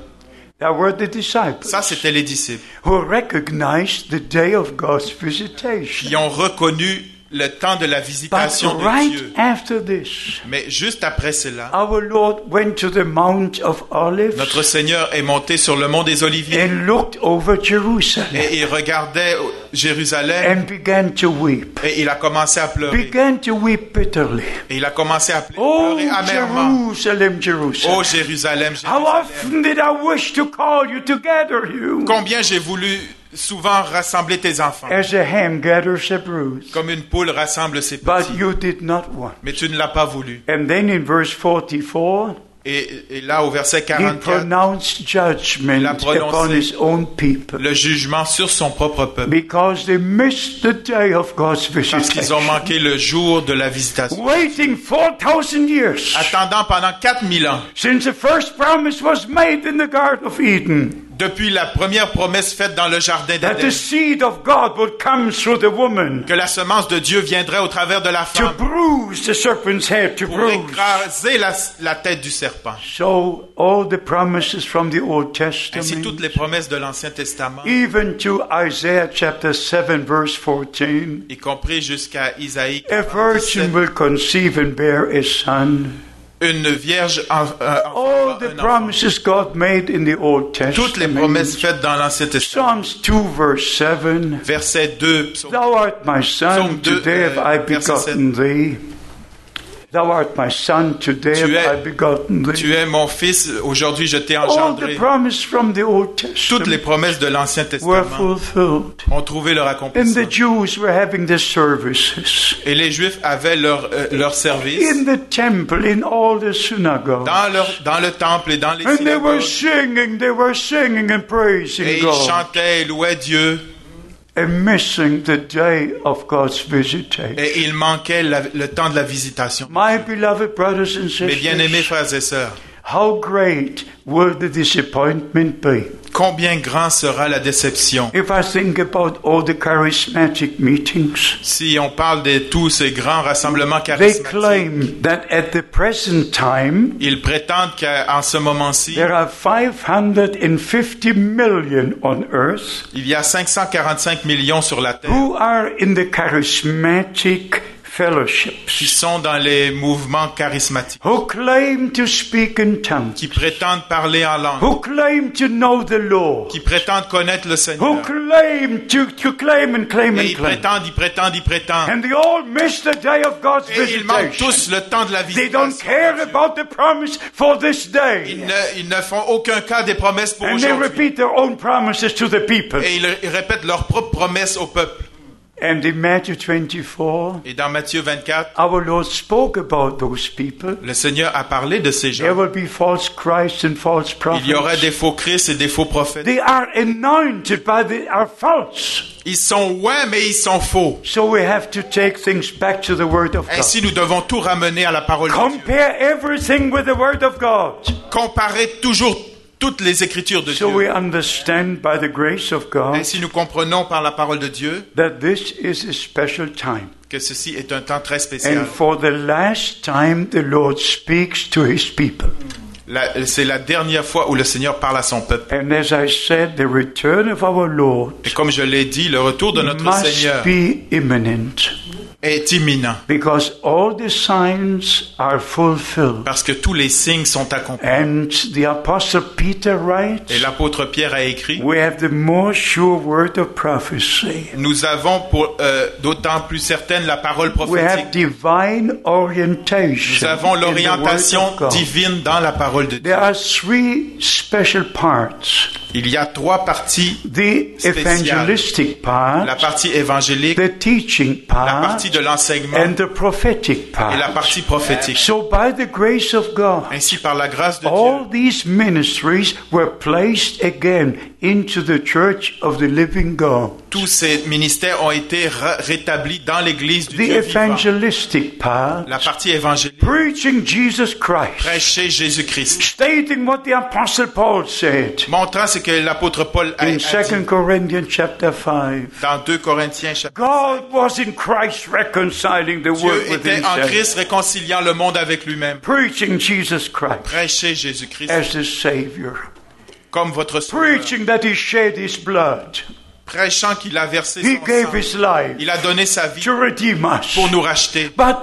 S1: That were the disciples
S2: Ça, c'était les disciples
S1: who recognized the day of God's visitation.
S2: qui ont reconnu le temps de la
S1: But
S2: visitation de
S1: right
S2: Dieu.
S1: after this,
S2: Mais juste après cela,
S1: our Lord went to the Mount of Olives
S2: notre Seigneur est monté sur le mont des Oliviers
S1: and looked over Jerusalem
S2: et il regardait Jérusalem
S1: and began to weep.
S2: et il a commencé à pleurer.
S1: Began to weep bitterly.
S2: Et il a commencé à
S1: Oh,
S2: pleurer amèrement.
S1: Jerusalem, Jerusalem.
S2: Oh Jérusalem,
S1: How
S2: Jérusalem.
S1: often did I wish to call you to gather you?
S2: Combien j'ai voulu souvent rassembler tes enfants,
S1: as a hen gathers brood,
S2: comme une poule rassemble ses
S1: but
S2: petits.
S1: you did not want.
S2: Mais tu ne l'as pas voulu.
S1: And then in verse 44,
S2: Et, et là, au verset
S1: he
S2: 44,
S1: pronounced judgment
S2: Il a prononcé-
S1: upon his own people
S2: le jugement sur son propre peuple.
S1: because they missed the day of God's
S2: Parce qu'ils ont manqué le jour de la visitation.
S1: Waiting 4,000 years
S2: Attendant pendant 4000 ans, depuis la première promesse faite dans le jardin d'Éden, que la semence de Dieu viendrait au travers de la
S1: to
S2: femme pour écraser la, la tête du serpent.
S1: So all the promises from the Old
S2: Ainsi
S1: Testament,
S2: toutes les promesses de l'Ancien Testament,
S1: even to Isaiah chapter 7 verse 14,
S2: y compris jusqu'à Isaïe,
S1: a
S2: 47,
S1: virgin will conceive and bear a son.
S2: Une vierge en,
S1: All
S2: enfantera
S1: the
S2: un enfant.
S1: promises God made in the Old
S2: Toutes les
S1: Testament.
S2: promesses faites dans l'Ancien Testament.
S1: Psalms 2 verse 7.
S2: Verset 2, psaume
S1: Thou art my son,
S2: Psaume deux,
S1: today have I
S2: euh,
S1: begotten thee. Thou art my son, today
S2: Tu
S1: have
S2: es-
S1: I begotten thee.
S2: Tu es mon fils, aujourd'hui je t'ai engendré.
S1: promises from the Old
S2: Toutes les promesses de l'Ancien
S1: were
S2: Testament
S1: fulfilled.
S2: ont trouvé leur
S1: And
S2: accomplissement.
S1: the Jews were having their services
S2: Et les Juifs avaient leur, euh, leur service
S1: in the temple, in all the synagogues.
S2: dans, leur, dans le temple et dans les
S1: And they were
S2: synagogues.
S1: singing, they were singing and
S2: Et
S1: praising
S2: ils
S1: God.
S2: chantaient et louaient Dieu. Et il manquait la- le temps de la visitation.
S1: My beloved brothers and
S2: Mes bien-aimés
S1: sisters,
S2: frères et sœurs,
S1: how great will the disappointment be?
S2: Combien grand sera la déception
S1: if I think about all the charismatic meetings.
S2: si on parle de tous ces grands rassemblements
S1: They
S2: charismatiques.
S1: claim that at the present time
S2: Ils prétendent qu'en ce moment-ci,
S1: there are 550 million on earth
S2: il y a 545 millions sur la Terre
S1: who are in the charismatic
S2: qui sont dans les mouvements charismatiques,
S1: who claim to speak in tongues,
S2: qui prétendent parler en langue,
S1: who claim to know the law,
S2: qui prétendent connaître le
S1: who
S2: Seigneur.
S1: claim to, to claim and claim
S2: Et
S1: and
S2: ils prétendent, ils prétendent, ils prétendent.
S1: And they all miss the day of God's
S2: Et ils manquent tous le temps de la
S1: They don't
S2: visitation.
S1: care
S2: de Dieu.
S1: about the promise for this
S2: Ils
S1: day.
S2: ne, ils ne font aucun cas des promesses pour
S1: And they
S2: aujourd'hui.
S1: repeat their own promises to the people.
S2: Et ils répètent leurs propres promesses au peuple.
S1: And in Matthew 24,
S2: Et dans Matthieu 24,
S1: our Lord spoke about those people.
S2: le Seigneur a parlé de ces
S1: There
S2: gens.
S1: will be false Christs and false
S2: Il y aurait des
S1: prophets.
S2: faux Christ et des faux prophètes.
S1: They are anointed, but they are false.
S2: Ils sont ouais, mais ils sont faux.
S1: So we have to take things back to the Word of God.
S2: Ainsi, nous devons tout ramener à la parole de Dieu.
S1: Compare everything with the Word of God.
S2: Comparer toujours toutes les écritures de
S1: So
S2: Dieu.
S1: we understand by the grace of God
S2: Ainsi, nous comprenons par la parole de Dieu
S1: that this is a special time.
S2: que ceci est un temps très
S1: And
S2: spécial.
S1: for the last time, the Lord speaks to his people.
S2: La- C'est la dernière fois où le Seigneur parle à son peuple.
S1: And as I said, the return of our Lord
S2: Et comme je l'ai dit, le retour de notre
S1: must
S2: Seigneur
S1: be imminent
S2: est imminent
S1: because all the signs are fulfilled.
S2: parce que tous les signes sont accomplis.
S1: And the Apostle Peter
S2: Et
S1: writes,
S2: l'apôtre Pierre a écrit
S1: We have the more sure word of prophecy.
S2: Nous avons pour euh, d'autant plus certaine la parole
S1: We have
S2: prophétique.
S1: divine orientation.
S2: Nous avons l'orientation divine dans la parole de Dieu.
S1: There are three special parts.
S2: Il y a trois parties
S1: The evangelistic
S2: la
S1: part,
S2: partie évangélique,
S1: the teaching
S2: la
S1: part,
S2: partie de l'enseignement
S1: and the prophetic
S2: et la
S1: part.
S2: partie prophétique.
S1: So by the grace of God,
S2: Ainsi, par la grâce de Dieu,
S1: all these ministries were placed again into the church of the living God.
S2: Tous ces ministères ont été rétablis dans l'Église du
S1: The
S2: Dieu vivant.
S1: evangelistic part,
S2: La partie évangélique,
S1: preaching Jesus Christ,
S2: prêcher Jésus-Christ.
S1: stating what the apostle Paul said
S2: Montrant ce que l'apôtre Paul a,
S1: in
S2: dit
S1: 2 Corinthians chapter 5.
S2: dans 2 Corinthiens chapitre
S1: God was in Christ reconciling the
S2: Dieu
S1: world with
S2: était en. Christ réconciliant le monde avec lui-même.
S1: Preaching Jesus Christ
S2: Prêchez Jésus-Christ
S1: as the Savior.
S2: comme votre sauveur.
S1: Preaching that he shed his blood.
S2: Prêchant qu'il a versé son sang. Il a donné sa vie pour nous racheter.
S1: But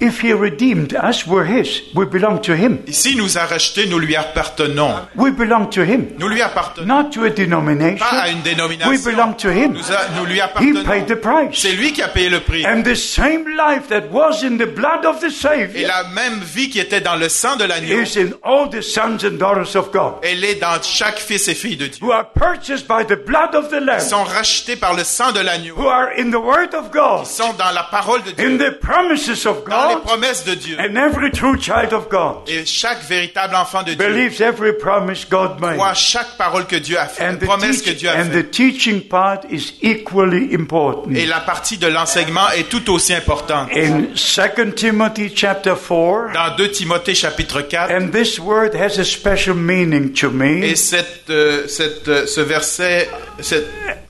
S1: if he redeemed us, we're his. We belong to him.
S2: Ici, nous a rachetés, nous lui appartenons.
S1: We belong to him.
S2: Nous lui appartenons.
S1: Not to a denomination.
S2: Pas à une dénomination.
S1: We belong to him.
S2: Nous, a- nous lui
S1: He
S2: appartenons.
S1: paid the price.
S2: C'est lui qui a payé le prix.
S1: And the same life that was in the blood of the
S2: Et
S1: Savior
S2: la même vie qui était dans le sang de l'agneau,
S1: is in all the sons and daughters of God
S2: elle est dans chaque fils et fille de Dieu.
S1: who are purchased by the blood of the
S2: Ils
S1: Lamb,
S2: sont rachetés par le sang de l'agneau.
S1: who are in the Word of God,
S2: Ils sont dans la parole de Dieu,
S1: in the promises of
S2: dans dans les
S1: God.
S2: promesses de Dieu.
S1: And every true child of God
S2: Et chaque véritable enfant de Dieu
S1: believes every promise God made.
S2: croit chaque parole que Dieu a faite,
S1: And the,
S2: promesse que
S1: teach-
S2: Dieu a
S1: and the
S2: faite.
S1: teaching part is equally important.
S2: Et la partie de l'enseignement est tout aussi importante.
S1: In 2 Timothy chapter 4,
S2: Dans 2 Timothée chapitre 4,
S1: and this word has a special meaning to me.
S2: et cette, euh, cette, euh, ce verset cette-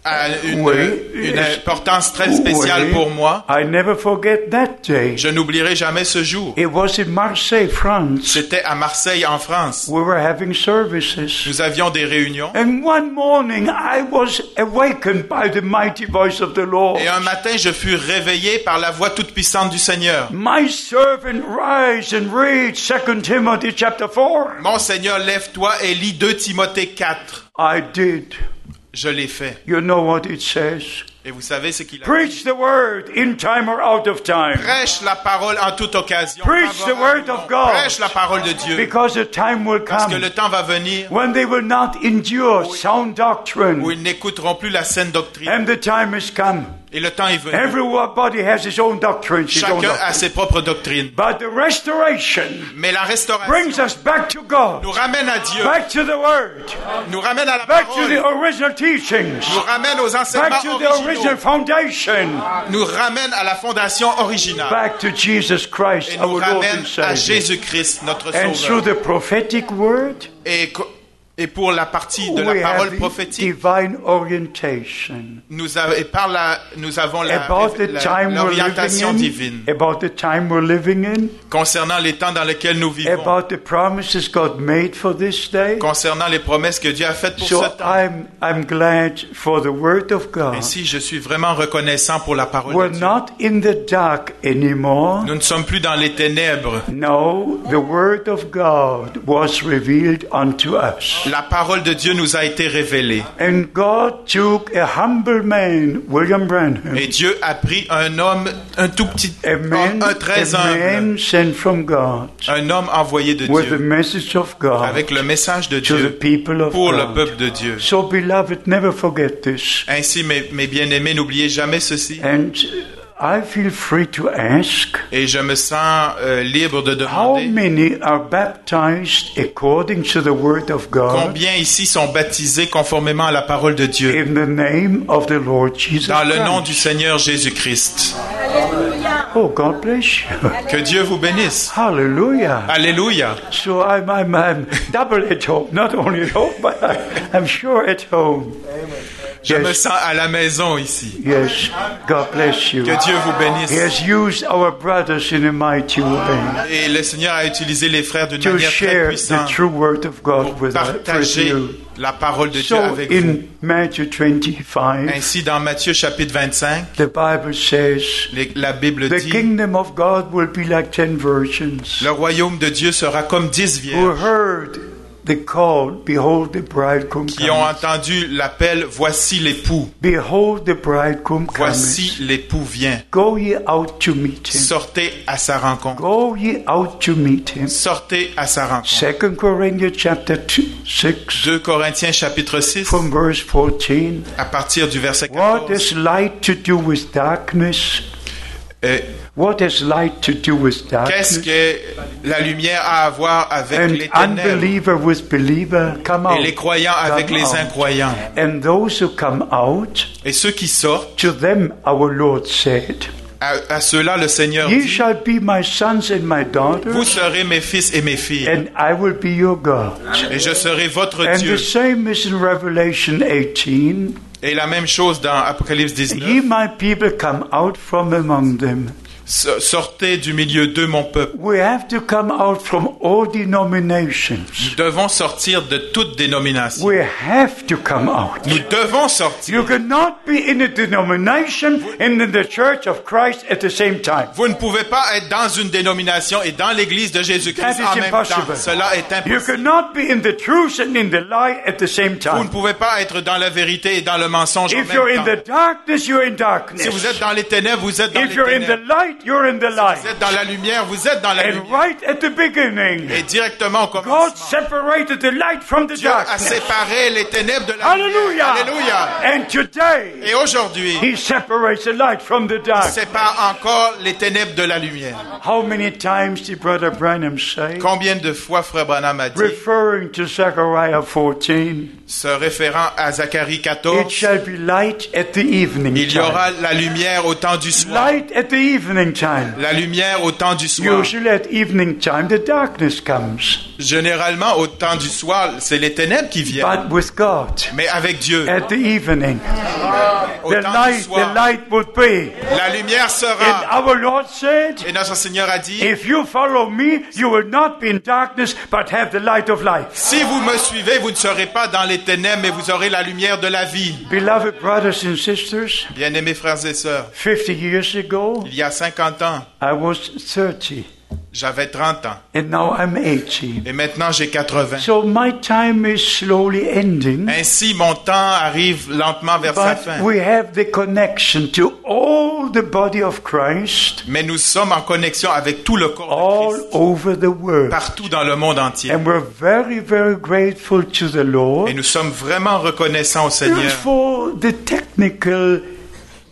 S2: a une,
S1: Oui.
S2: une importance très spéciale
S1: Oui.
S2: pour moi.
S1: I never forget that day.
S2: Je n'oublierai jamais ce jour.
S1: It was in Marseille, France.
S2: C'était à Marseille, en France.
S1: We were having services.
S2: Nous avions des réunions.
S1: And one morning I was awakened by the mighty voice of the Lord.
S2: Et un matin, je fus réveillé par la voix toute puissante du Seigneur.
S1: My servant rise and read 2 Timothy chapter 4.
S2: Mon Seigneur, lève-toi et lis 2 Timothée 4.
S1: I did.
S2: Je l'ai fait.
S1: You know what it says?
S2: Et vous savez ce qu'il a dit.
S1: Preach the word in time or out of time.
S2: Prêche la parole en toute occasion.
S1: Preach the word of God.
S2: Prêche la parole de Dieu.
S1: Because the time will
S2: Parce que
S1: come
S2: le temps va venir
S1: when they will not endure sound
S2: où
S1: doctrine.
S2: ils n'écouteront plus la saine doctrine.
S1: And the time has come.
S2: Et le temps est venu.
S1: Everybody has his own doctrine, his own
S2: Chacun a ses propres doctrines.
S1: But the restoration
S2: Mais la restauration
S1: brings us back to God,
S2: nous ramène à Dieu,
S1: back to the Word,
S2: nous ramène à la
S1: back to the
S2: parole,
S1: original teachings,
S2: nous ramène aux enseignements
S1: back to the original foundation,
S2: nous ramène à la fondation originale
S1: back to Jesus Christ,
S2: et
S1: our
S2: nous
S1: Lord
S2: ramène
S1: and
S2: à. Jésus-Christ, notre
S1: And through
S2: Sauveur.
S1: the prophetic word,
S2: Et, et pour la partie de la parole prophétique, nous, av- et par la, nous avons l'orientation
S1: living
S2: divine
S1: in, about the time we're living in,
S2: concernant les temps dans lesquels nous vivons,
S1: about the promises God made for this day.
S2: concernant les promesses que Dieu a faites pour
S1: So
S2: ce temps.
S1: I'm I'm glad for the word of God.
S2: Ainsi, je suis vraiment reconnaissant pour la parole
S1: We're
S2: de Dieu.
S1: not in the dark anymore.
S2: Nous ne sommes plus dans les ténèbres.
S1: No, the word of God was revealed unto us.
S2: La parole de Dieu nous a été révélée.
S1: And God took a humble man, William Branham,
S2: Et Dieu a pris un homme, un tout petit
S1: a man,
S2: un très
S1: a
S2: humble,
S1: man sent from God
S2: un homme envoyé de
S1: with the
S2: Dieu,
S1: message of God
S2: avec le message de
S1: to the
S2: Dieu
S1: people of
S2: pour le peuple de Dieu.
S1: So, beloved, never forget this.
S2: Ainsi, mes, mes bien-aimés, n'oubliez jamais ceci.
S1: And I feel free to ask
S2: Et je me sens euh, libre de
S1: how
S2: demander
S1: many are baptized according to the word of God
S2: combien ici sont baptisés conformément à la parole de Dieu,
S1: in the name of the Lord Jesus
S2: dans le nom
S1: Christ.
S2: du Seigneur Jésus-Christ.
S1: Oh, God bless you.
S2: Que Dieu vous bénisse.
S1: Hallelujah.
S2: Alléluia.
S1: So I'm, I'm, I'm double at home, not only at home, but I'm sure at home.
S2: Je me
S1: Yes,
S2: sens à la maison ici.
S1: yes. God bless you.
S2: Que Dieu vous
S1: He
S2: bénisse.
S1: has used our brothers in a mighty way
S2: Et le Seigneur a utilisé les frères d'une
S1: to
S2: manière très
S1: share the
S2: puissante
S1: true word of God
S2: pour partager la parole de Dieu
S1: So
S2: avec vous.
S1: in Matthew 25,
S2: Ainsi, dans Matthieu chapitre 25,
S1: the Bible says,
S2: les- la Bible
S1: the
S2: dit,
S1: kingdom of God will be like ten virgins
S2: le royaume de Dieu sera comme dix
S1: who
S2: vierges
S1: heard the call, behold the bridegroom
S2: qui ont entendu l'appel, voici l'époux,
S1: Behold the bridegroom coming.
S2: voici l'époux vient.
S1: Go ye out to meet him.
S2: Sortez à sa rencontre.
S1: Go ye out to meet him.
S2: Sortez à sa rencontre.
S1: Second Corinthians chapter two, 6
S2: 2 Corinthiens chapitre 6,
S1: from verse 14.
S2: à partir du verset
S1: What
S2: 14.
S1: has light to do with darkness?
S2: Euh,
S1: What has light to do with
S2: Qu'est-ce que la lumière a à voir avec
S1: And
S2: les ténèbres
S1: unbeliever with believer come
S2: et
S1: out.
S2: les croyants avec les incroyants
S1: And those who come out,
S2: Et ceux qui sortent,
S1: to them our Lord said,
S2: à, à ceux-là le Seigneur
S1: Ye
S2: dit,
S1: shall be my sons and my
S2: vous
S1: daughters,
S2: serez mes fils et mes filles,
S1: and I will be your God.
S2: et je serai votre
S1: And
S2: Dieu.
S1: the same is in Revelation 18.
S2: Et la même chose dans Apocalypse
S1: Ye
S2: 19.
S1: my people come out from among them.
S2: So- Sortez du milieu d'eux, mon peuple.
S1: We have to come out from all denominations.
S2: Nous devons sortir de toute dénomination.
S1: We have to come out.
S2: Nous devons sortir.
S1: You cannot be in a denomination and in the church of Christ at the same time.
S2: Vous ne pouvez pas être dans une dénomination et dans l'église de Jésus-Christ en même temps.
S1: impossible.
S2: Cela est
S1: You
S2: impossible.
S1: cannot be in the truth and in the lie at the same
S2: Vous ne pouvez pas être dans la vérité et dans le mensonge en
S1: If you're
S2: même
S1: in
S2: temps.
S1: the darkness, you're in
S2: Si
S1: darkness.
S2: vous êtes dans les ténèbres, vous êtes dans
S1: If
S2: les
S1: you're in the
S2: ténèbres.
S1: Light, you're in the light.
S2: Vous êtes dans la lumière, vous êtes dans la
S1: And
S2: lumière.
S1: right at the beginning,
S2: Et directement au
S1: God
S2: commencement,
S1: separated the light from the
S2: Dieu a
S1: darkness.
S2: séparé les ténèbres de la
S1: Hallelujah.
S2: lumière. Alléluia.
S1: And today,
S2: Et aujourd'hui,
S1: He separates the light from the
S2: il
S1: dark.
S2: sépare encore les ténèbres de la lumière.
S1: How many times did Brother Branham say?
S2: Combien de fois Frère Branham a dit,
S1: Referring to Zechariah 14,
S2: se référant à Zacharie
S1: it
S2: 14,
S1: shall be light at the evening
S2: il y aura la lumière au temps du soir.
S1: Light at the evening time.
S2: La lumière au temps du soir.
S1: Usually at evening time, the darkness comes.
S2: Généralement, au temps du soir, c'est les ténèbres qui viennent.
S1: But with God,
S2: Mais avec Dieu,
S1: at the evening,
S2: au
S1: the
S2: temps du
S1: light, the
S2: soir,
S1: light would be.
S2: la lumière
S1: And
S2: sera.
S1: our Lord said,
S2: Et notre Seigneur a dit,
S1: If you follow me, you will not be in darkness, but have the light of life.
S2: si vous me suivez, vous ne serez pas dans les ténèbres, mais vous aurez la lumière de la vie.
S1: Beloved brothers and sisters,
S2: Bien-aimés frères et sœurs,
S1: 50 years ago,
S2: il y a 50 ans,
S1: I was 30,
S2: j'avais 30 ans.
S1: and now I'm 80.
S2: Et maintenant, j'ai 80.
S1: So my time is slowly ending,
S2: Ainsi, mon temps arrive lentement vers sa fin.
S1: we have the connection to all the body of Christ
S2: Mais nous sommes en connexion avec tout le corps de Christ,
S1: over the world.
S2: partout dans le monde entier.
S1: And we're very, very grateful to the
S2: Et
S1: Lord
S2: nous sommes vraiment reconnaissants au Seigneur
S1: for the technical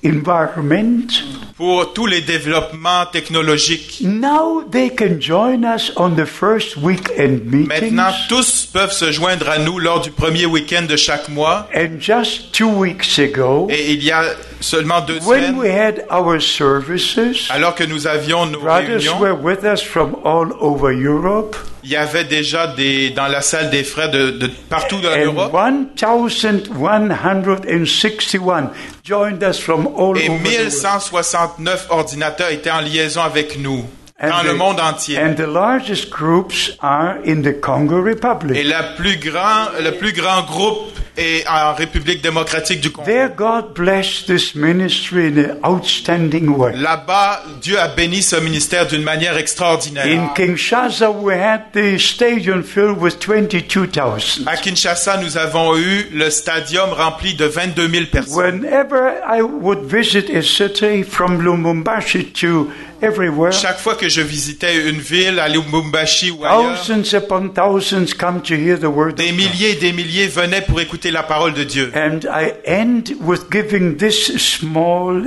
S1: environment.
S2: pour tous les développements technologiques.
S1: Now they can join us on the first weekend meetings.
S2: Maintenant, tous peuvent se joindre à nous lors du premier week-end de chaque mois.
S1: And just two weeks ago,
S2: Et il y a seulement deux
S1: when we had our services,
S2: alors que nous avions nos
S1: brothers
S2: réunions,
S1: were with us from all over Europe,
S2: il y avait déjà des, dans la salle des frères de, de partout dans l'Europe.
S1: 1,161 joined us from all
S2: Et
S1: over the world.
S2: 1169 ordinateurs étaient en liaison avec nous dans
S1: And
S2: le monde entier.
S1: And the largest groups are in the Congo
S2: Et
S1: Republic.
S2: la plus grand, le plus grand groupe est en République démocratique du Congo.
S1: There, God blessed this ministry in an outstanding way.
S2: Là-bas, Dieu a béni ce ministère d'une manière extraordinaire.
S1: In Kinshasa, we had the stadium filled with 22,000.
S2: À Kinshasa, nous avons eu le stadium rempli de 22 000 personnes.
S1: Whenever I would visit a city from Lumumbashi to everywhere,
S2: Chaque fois que je visitais une ville, à Lubumbashi ou ailleurs,
S1: thousands upon thousands come to hear the word
S2: des milliers et des milliers venaient pour écouter la parole de Dieu.
S1: And I end with giving this small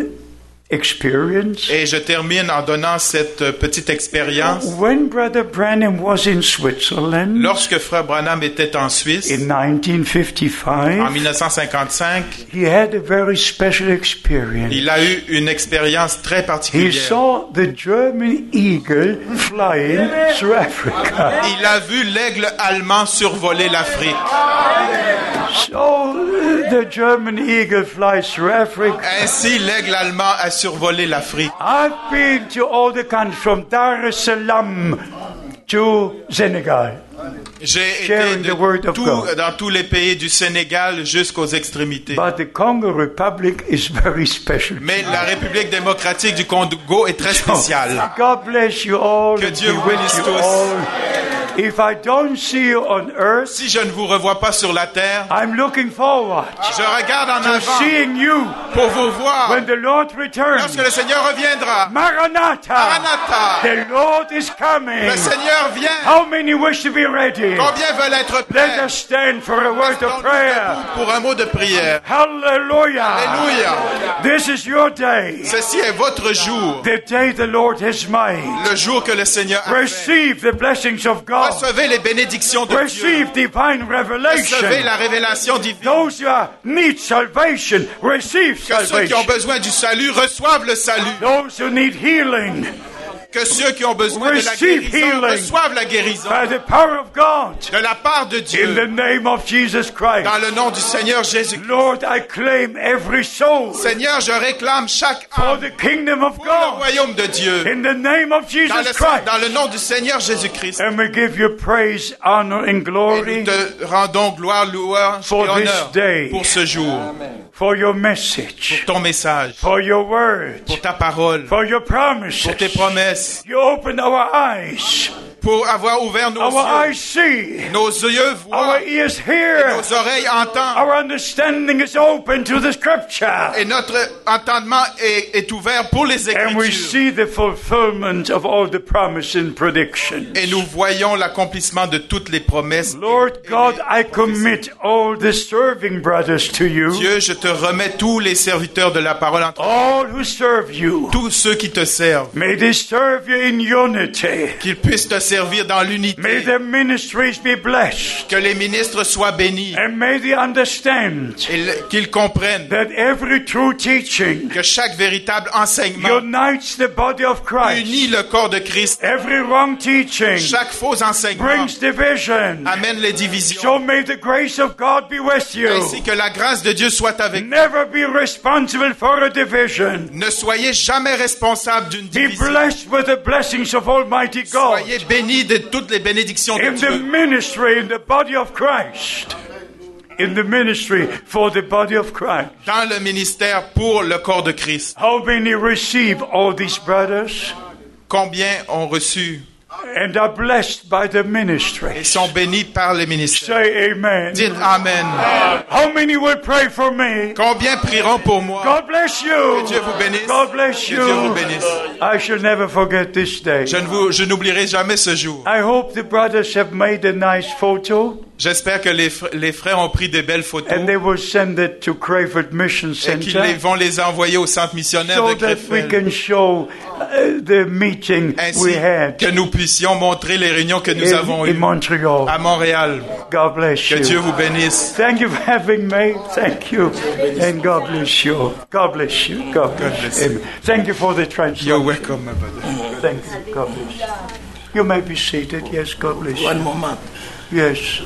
S1: experience?
S2: Et je termine en donnant cette petite expérience.
S1: When Brother Branham was in Switzerland
S2: Lorsque Frère Branham était en Suisse,
S1: in
S2: en
S1: 1955,
S2: 1955,
S1: he had a very special experience.
S2: il a eu une expérience très
S1: He
S2: particulière.
S1: saw the German eagle flying through Africa.
S2: Il a vu l'aigle allemand survoler l'Afrique.
S1: So the German eagle flies through Africa.
S2: Ainsi, l'aigle allemand a survolé l'Afrique.
S1: I've been to all the countries from Dar es Salaam to Senegal.
S2: J'ai été de tout- dans tous les pays du Sénégal jusqu'aux extrémités.
S1: But the Congo Republic is very special.
S2: Mais la République démocratique du Congo est très spéciale.
S1: God bless you all.
S2: Que Dieu vous bénisse tous.
S1: If I don't see you on earth,
S2: Si je ne vous revois pas sur la terre,
S1: I'm looking forward
S2: je regarde en avant
S1: seeing you
S2: pour vous voir
S1: when the Lord returns.
S2: lorsque le Seigneur reviendra.
S1: Maranatha!
S2: Maranatha!
S1: The Lord is coming.
S2: Le Seigneur vient.
S1: How many wish to be ready?
S2: Combien veulent être
S1: Let
S2: prêts
S1: us stand for a word of prayer.
S2: pour un mot de prière.
S1: Hallelujah.
S2: Alléluia.
S1: This is your day.
S2: Ceci est votre jour,
S1: The day the Lord has made.
S2: le jour que le Seigneur a fait.
S1: Receive the blessings of God.
S2: Recevez les bénédictions de Dieu. Recevez la révélation divine.
S1: Those who are- need salvation, receive
S2: Que ceux qui ont besoin du salut reçoivent le salut.
S1: Those who need healing
S2: Que ceux qui ont besoin de la
S1: Receive
S2: guérison
S1: healing.
S2: reçoivent la guérison
S1: by the power of God
S2: de la part de
S1: in
S2: Dieu
S1: the name of Jesus Christ.
S2: dans le nom du Seigneur Jésus.
S1: Lord, I claim every soul
S2: Seigneur, je réclame chaque
S1: for
S2: âme
S1: the kingdom of
S2: pour le
S1: God
S2: royaume de Dieu
S1: in the name of
S2: dans
S1: Jesus
S2: le,
S1: Christ.
S2: dans le nom du Seigneur Jésus-Christ.
S1: And we give you praise, honor, and
S2: Et nous
S1: glory
S2: te rendons gloire, louange et
S1: For this
S2: honneur
S1: day.
S2: pour ce jour,
S1: for your message,
S2: ton message,
S1: for your word,
S2: pour ta parole,
S1: for your
S2: pour tes
S1: promises.
S2: promesses.
S1: You open our eyes
S2: pour avoir ouvert nos
S1: our
S2: yeux.
S1: eyes see,
S2: Nos yeux voient,
S1: our ears hear,
S2: nos oreilles entendent,
S1: our understanding is open to the scripture.
S2: et notre entendement est, est ouvert pour les
S1: And we
S2: Écritures.
S1: see the fulfillment of all the promise and predictions.
S2: Et nous voyons l'accomplissement de toutes les promesses.
S1: Lord God, I commit all the serving brothers to you,
S2: Dieu, je te remets tous les serviteurs de la parole entre
S1: all who serve you.
S2: tous ceux qui te servent.
S1: May they serve you in unity.
S2: Qu'ils puissent te servir dans
S1: May
S2: l'unité.
S1: their ministries be blessed.
S2: Que les ministres soient bénis.
S1: And may they understand
S2: Et qu'ils comprennent
S1: that every true teaching
S2: que chaque véritable enseignement
S1: unites the body of Christ.
S2: unit le corps de Christ.
S1: Every wrong teaching
S2: Chaque faux enseignement
S1: brings division.
S2: amène les divisions.
S1: So may the grace of God be with you.
S2: Ainsi que la grâce de Dieu soit avec vous.
S1: Never be responsible for a division.
S2: Ne soyez jamais responsable d'une
S1: Be
S2: division.
S1: blessed with the blessings of Almighty God
S2: Soyez bénis de toutes les bénédictions
S1: in the ministry, in the body of Christ. In the ministry for the body of Christ.
S2: Dans le ministère pour le corps de Christ.
S1: How many receive all these brothers?
S2: Combien ont reçu
S1: and are blessed by the
S2: et
S1: ministry?
S2: sont bénis par les ministères?
S1: Say amen.
S2: Dites Amen.
S1: How many will pray for me?
S2: Combien prieront pour moi?
S1: God bless you.
S2: Que Dieu vous bénisse.
S1: God bless
S2: Que Dieu vous bénisse.
S1: I shall never forget this day.
S2: Je ne vous, je n'oublierai jamais ce jour.
S1: I hope the brothers have made a nice photo
S2: J'espère que les, fr- les frères ont pris des belles photos
S1: and they will send it to Crayford Mission
S2: et qu'ils les-
S1: Center
S2: vont les envoyer au centre missionnaire
S1: so
S2: de
S1: show uh, the meeting
S2: Ainsi
S1: we had
S2: que nous puissions montrer les réunions que nous avons
S1: in, in
S2: eues
S1: Montreal.
S2: à Montréal.
S1: God bless
S2: Que Dieu
S1: you.
S2: vous bénisse.
S1: Thank you for having me. Thank you. And God bless you. God bless you. God bless,
S2: bless
S1: you. Thank you for the
S2: You're
S1: translation.
S2: welcome, my brother.
S1: Thank you. God bless you. You may be seated. Yes, God bless you.
S3: One moment.
S1: Yes.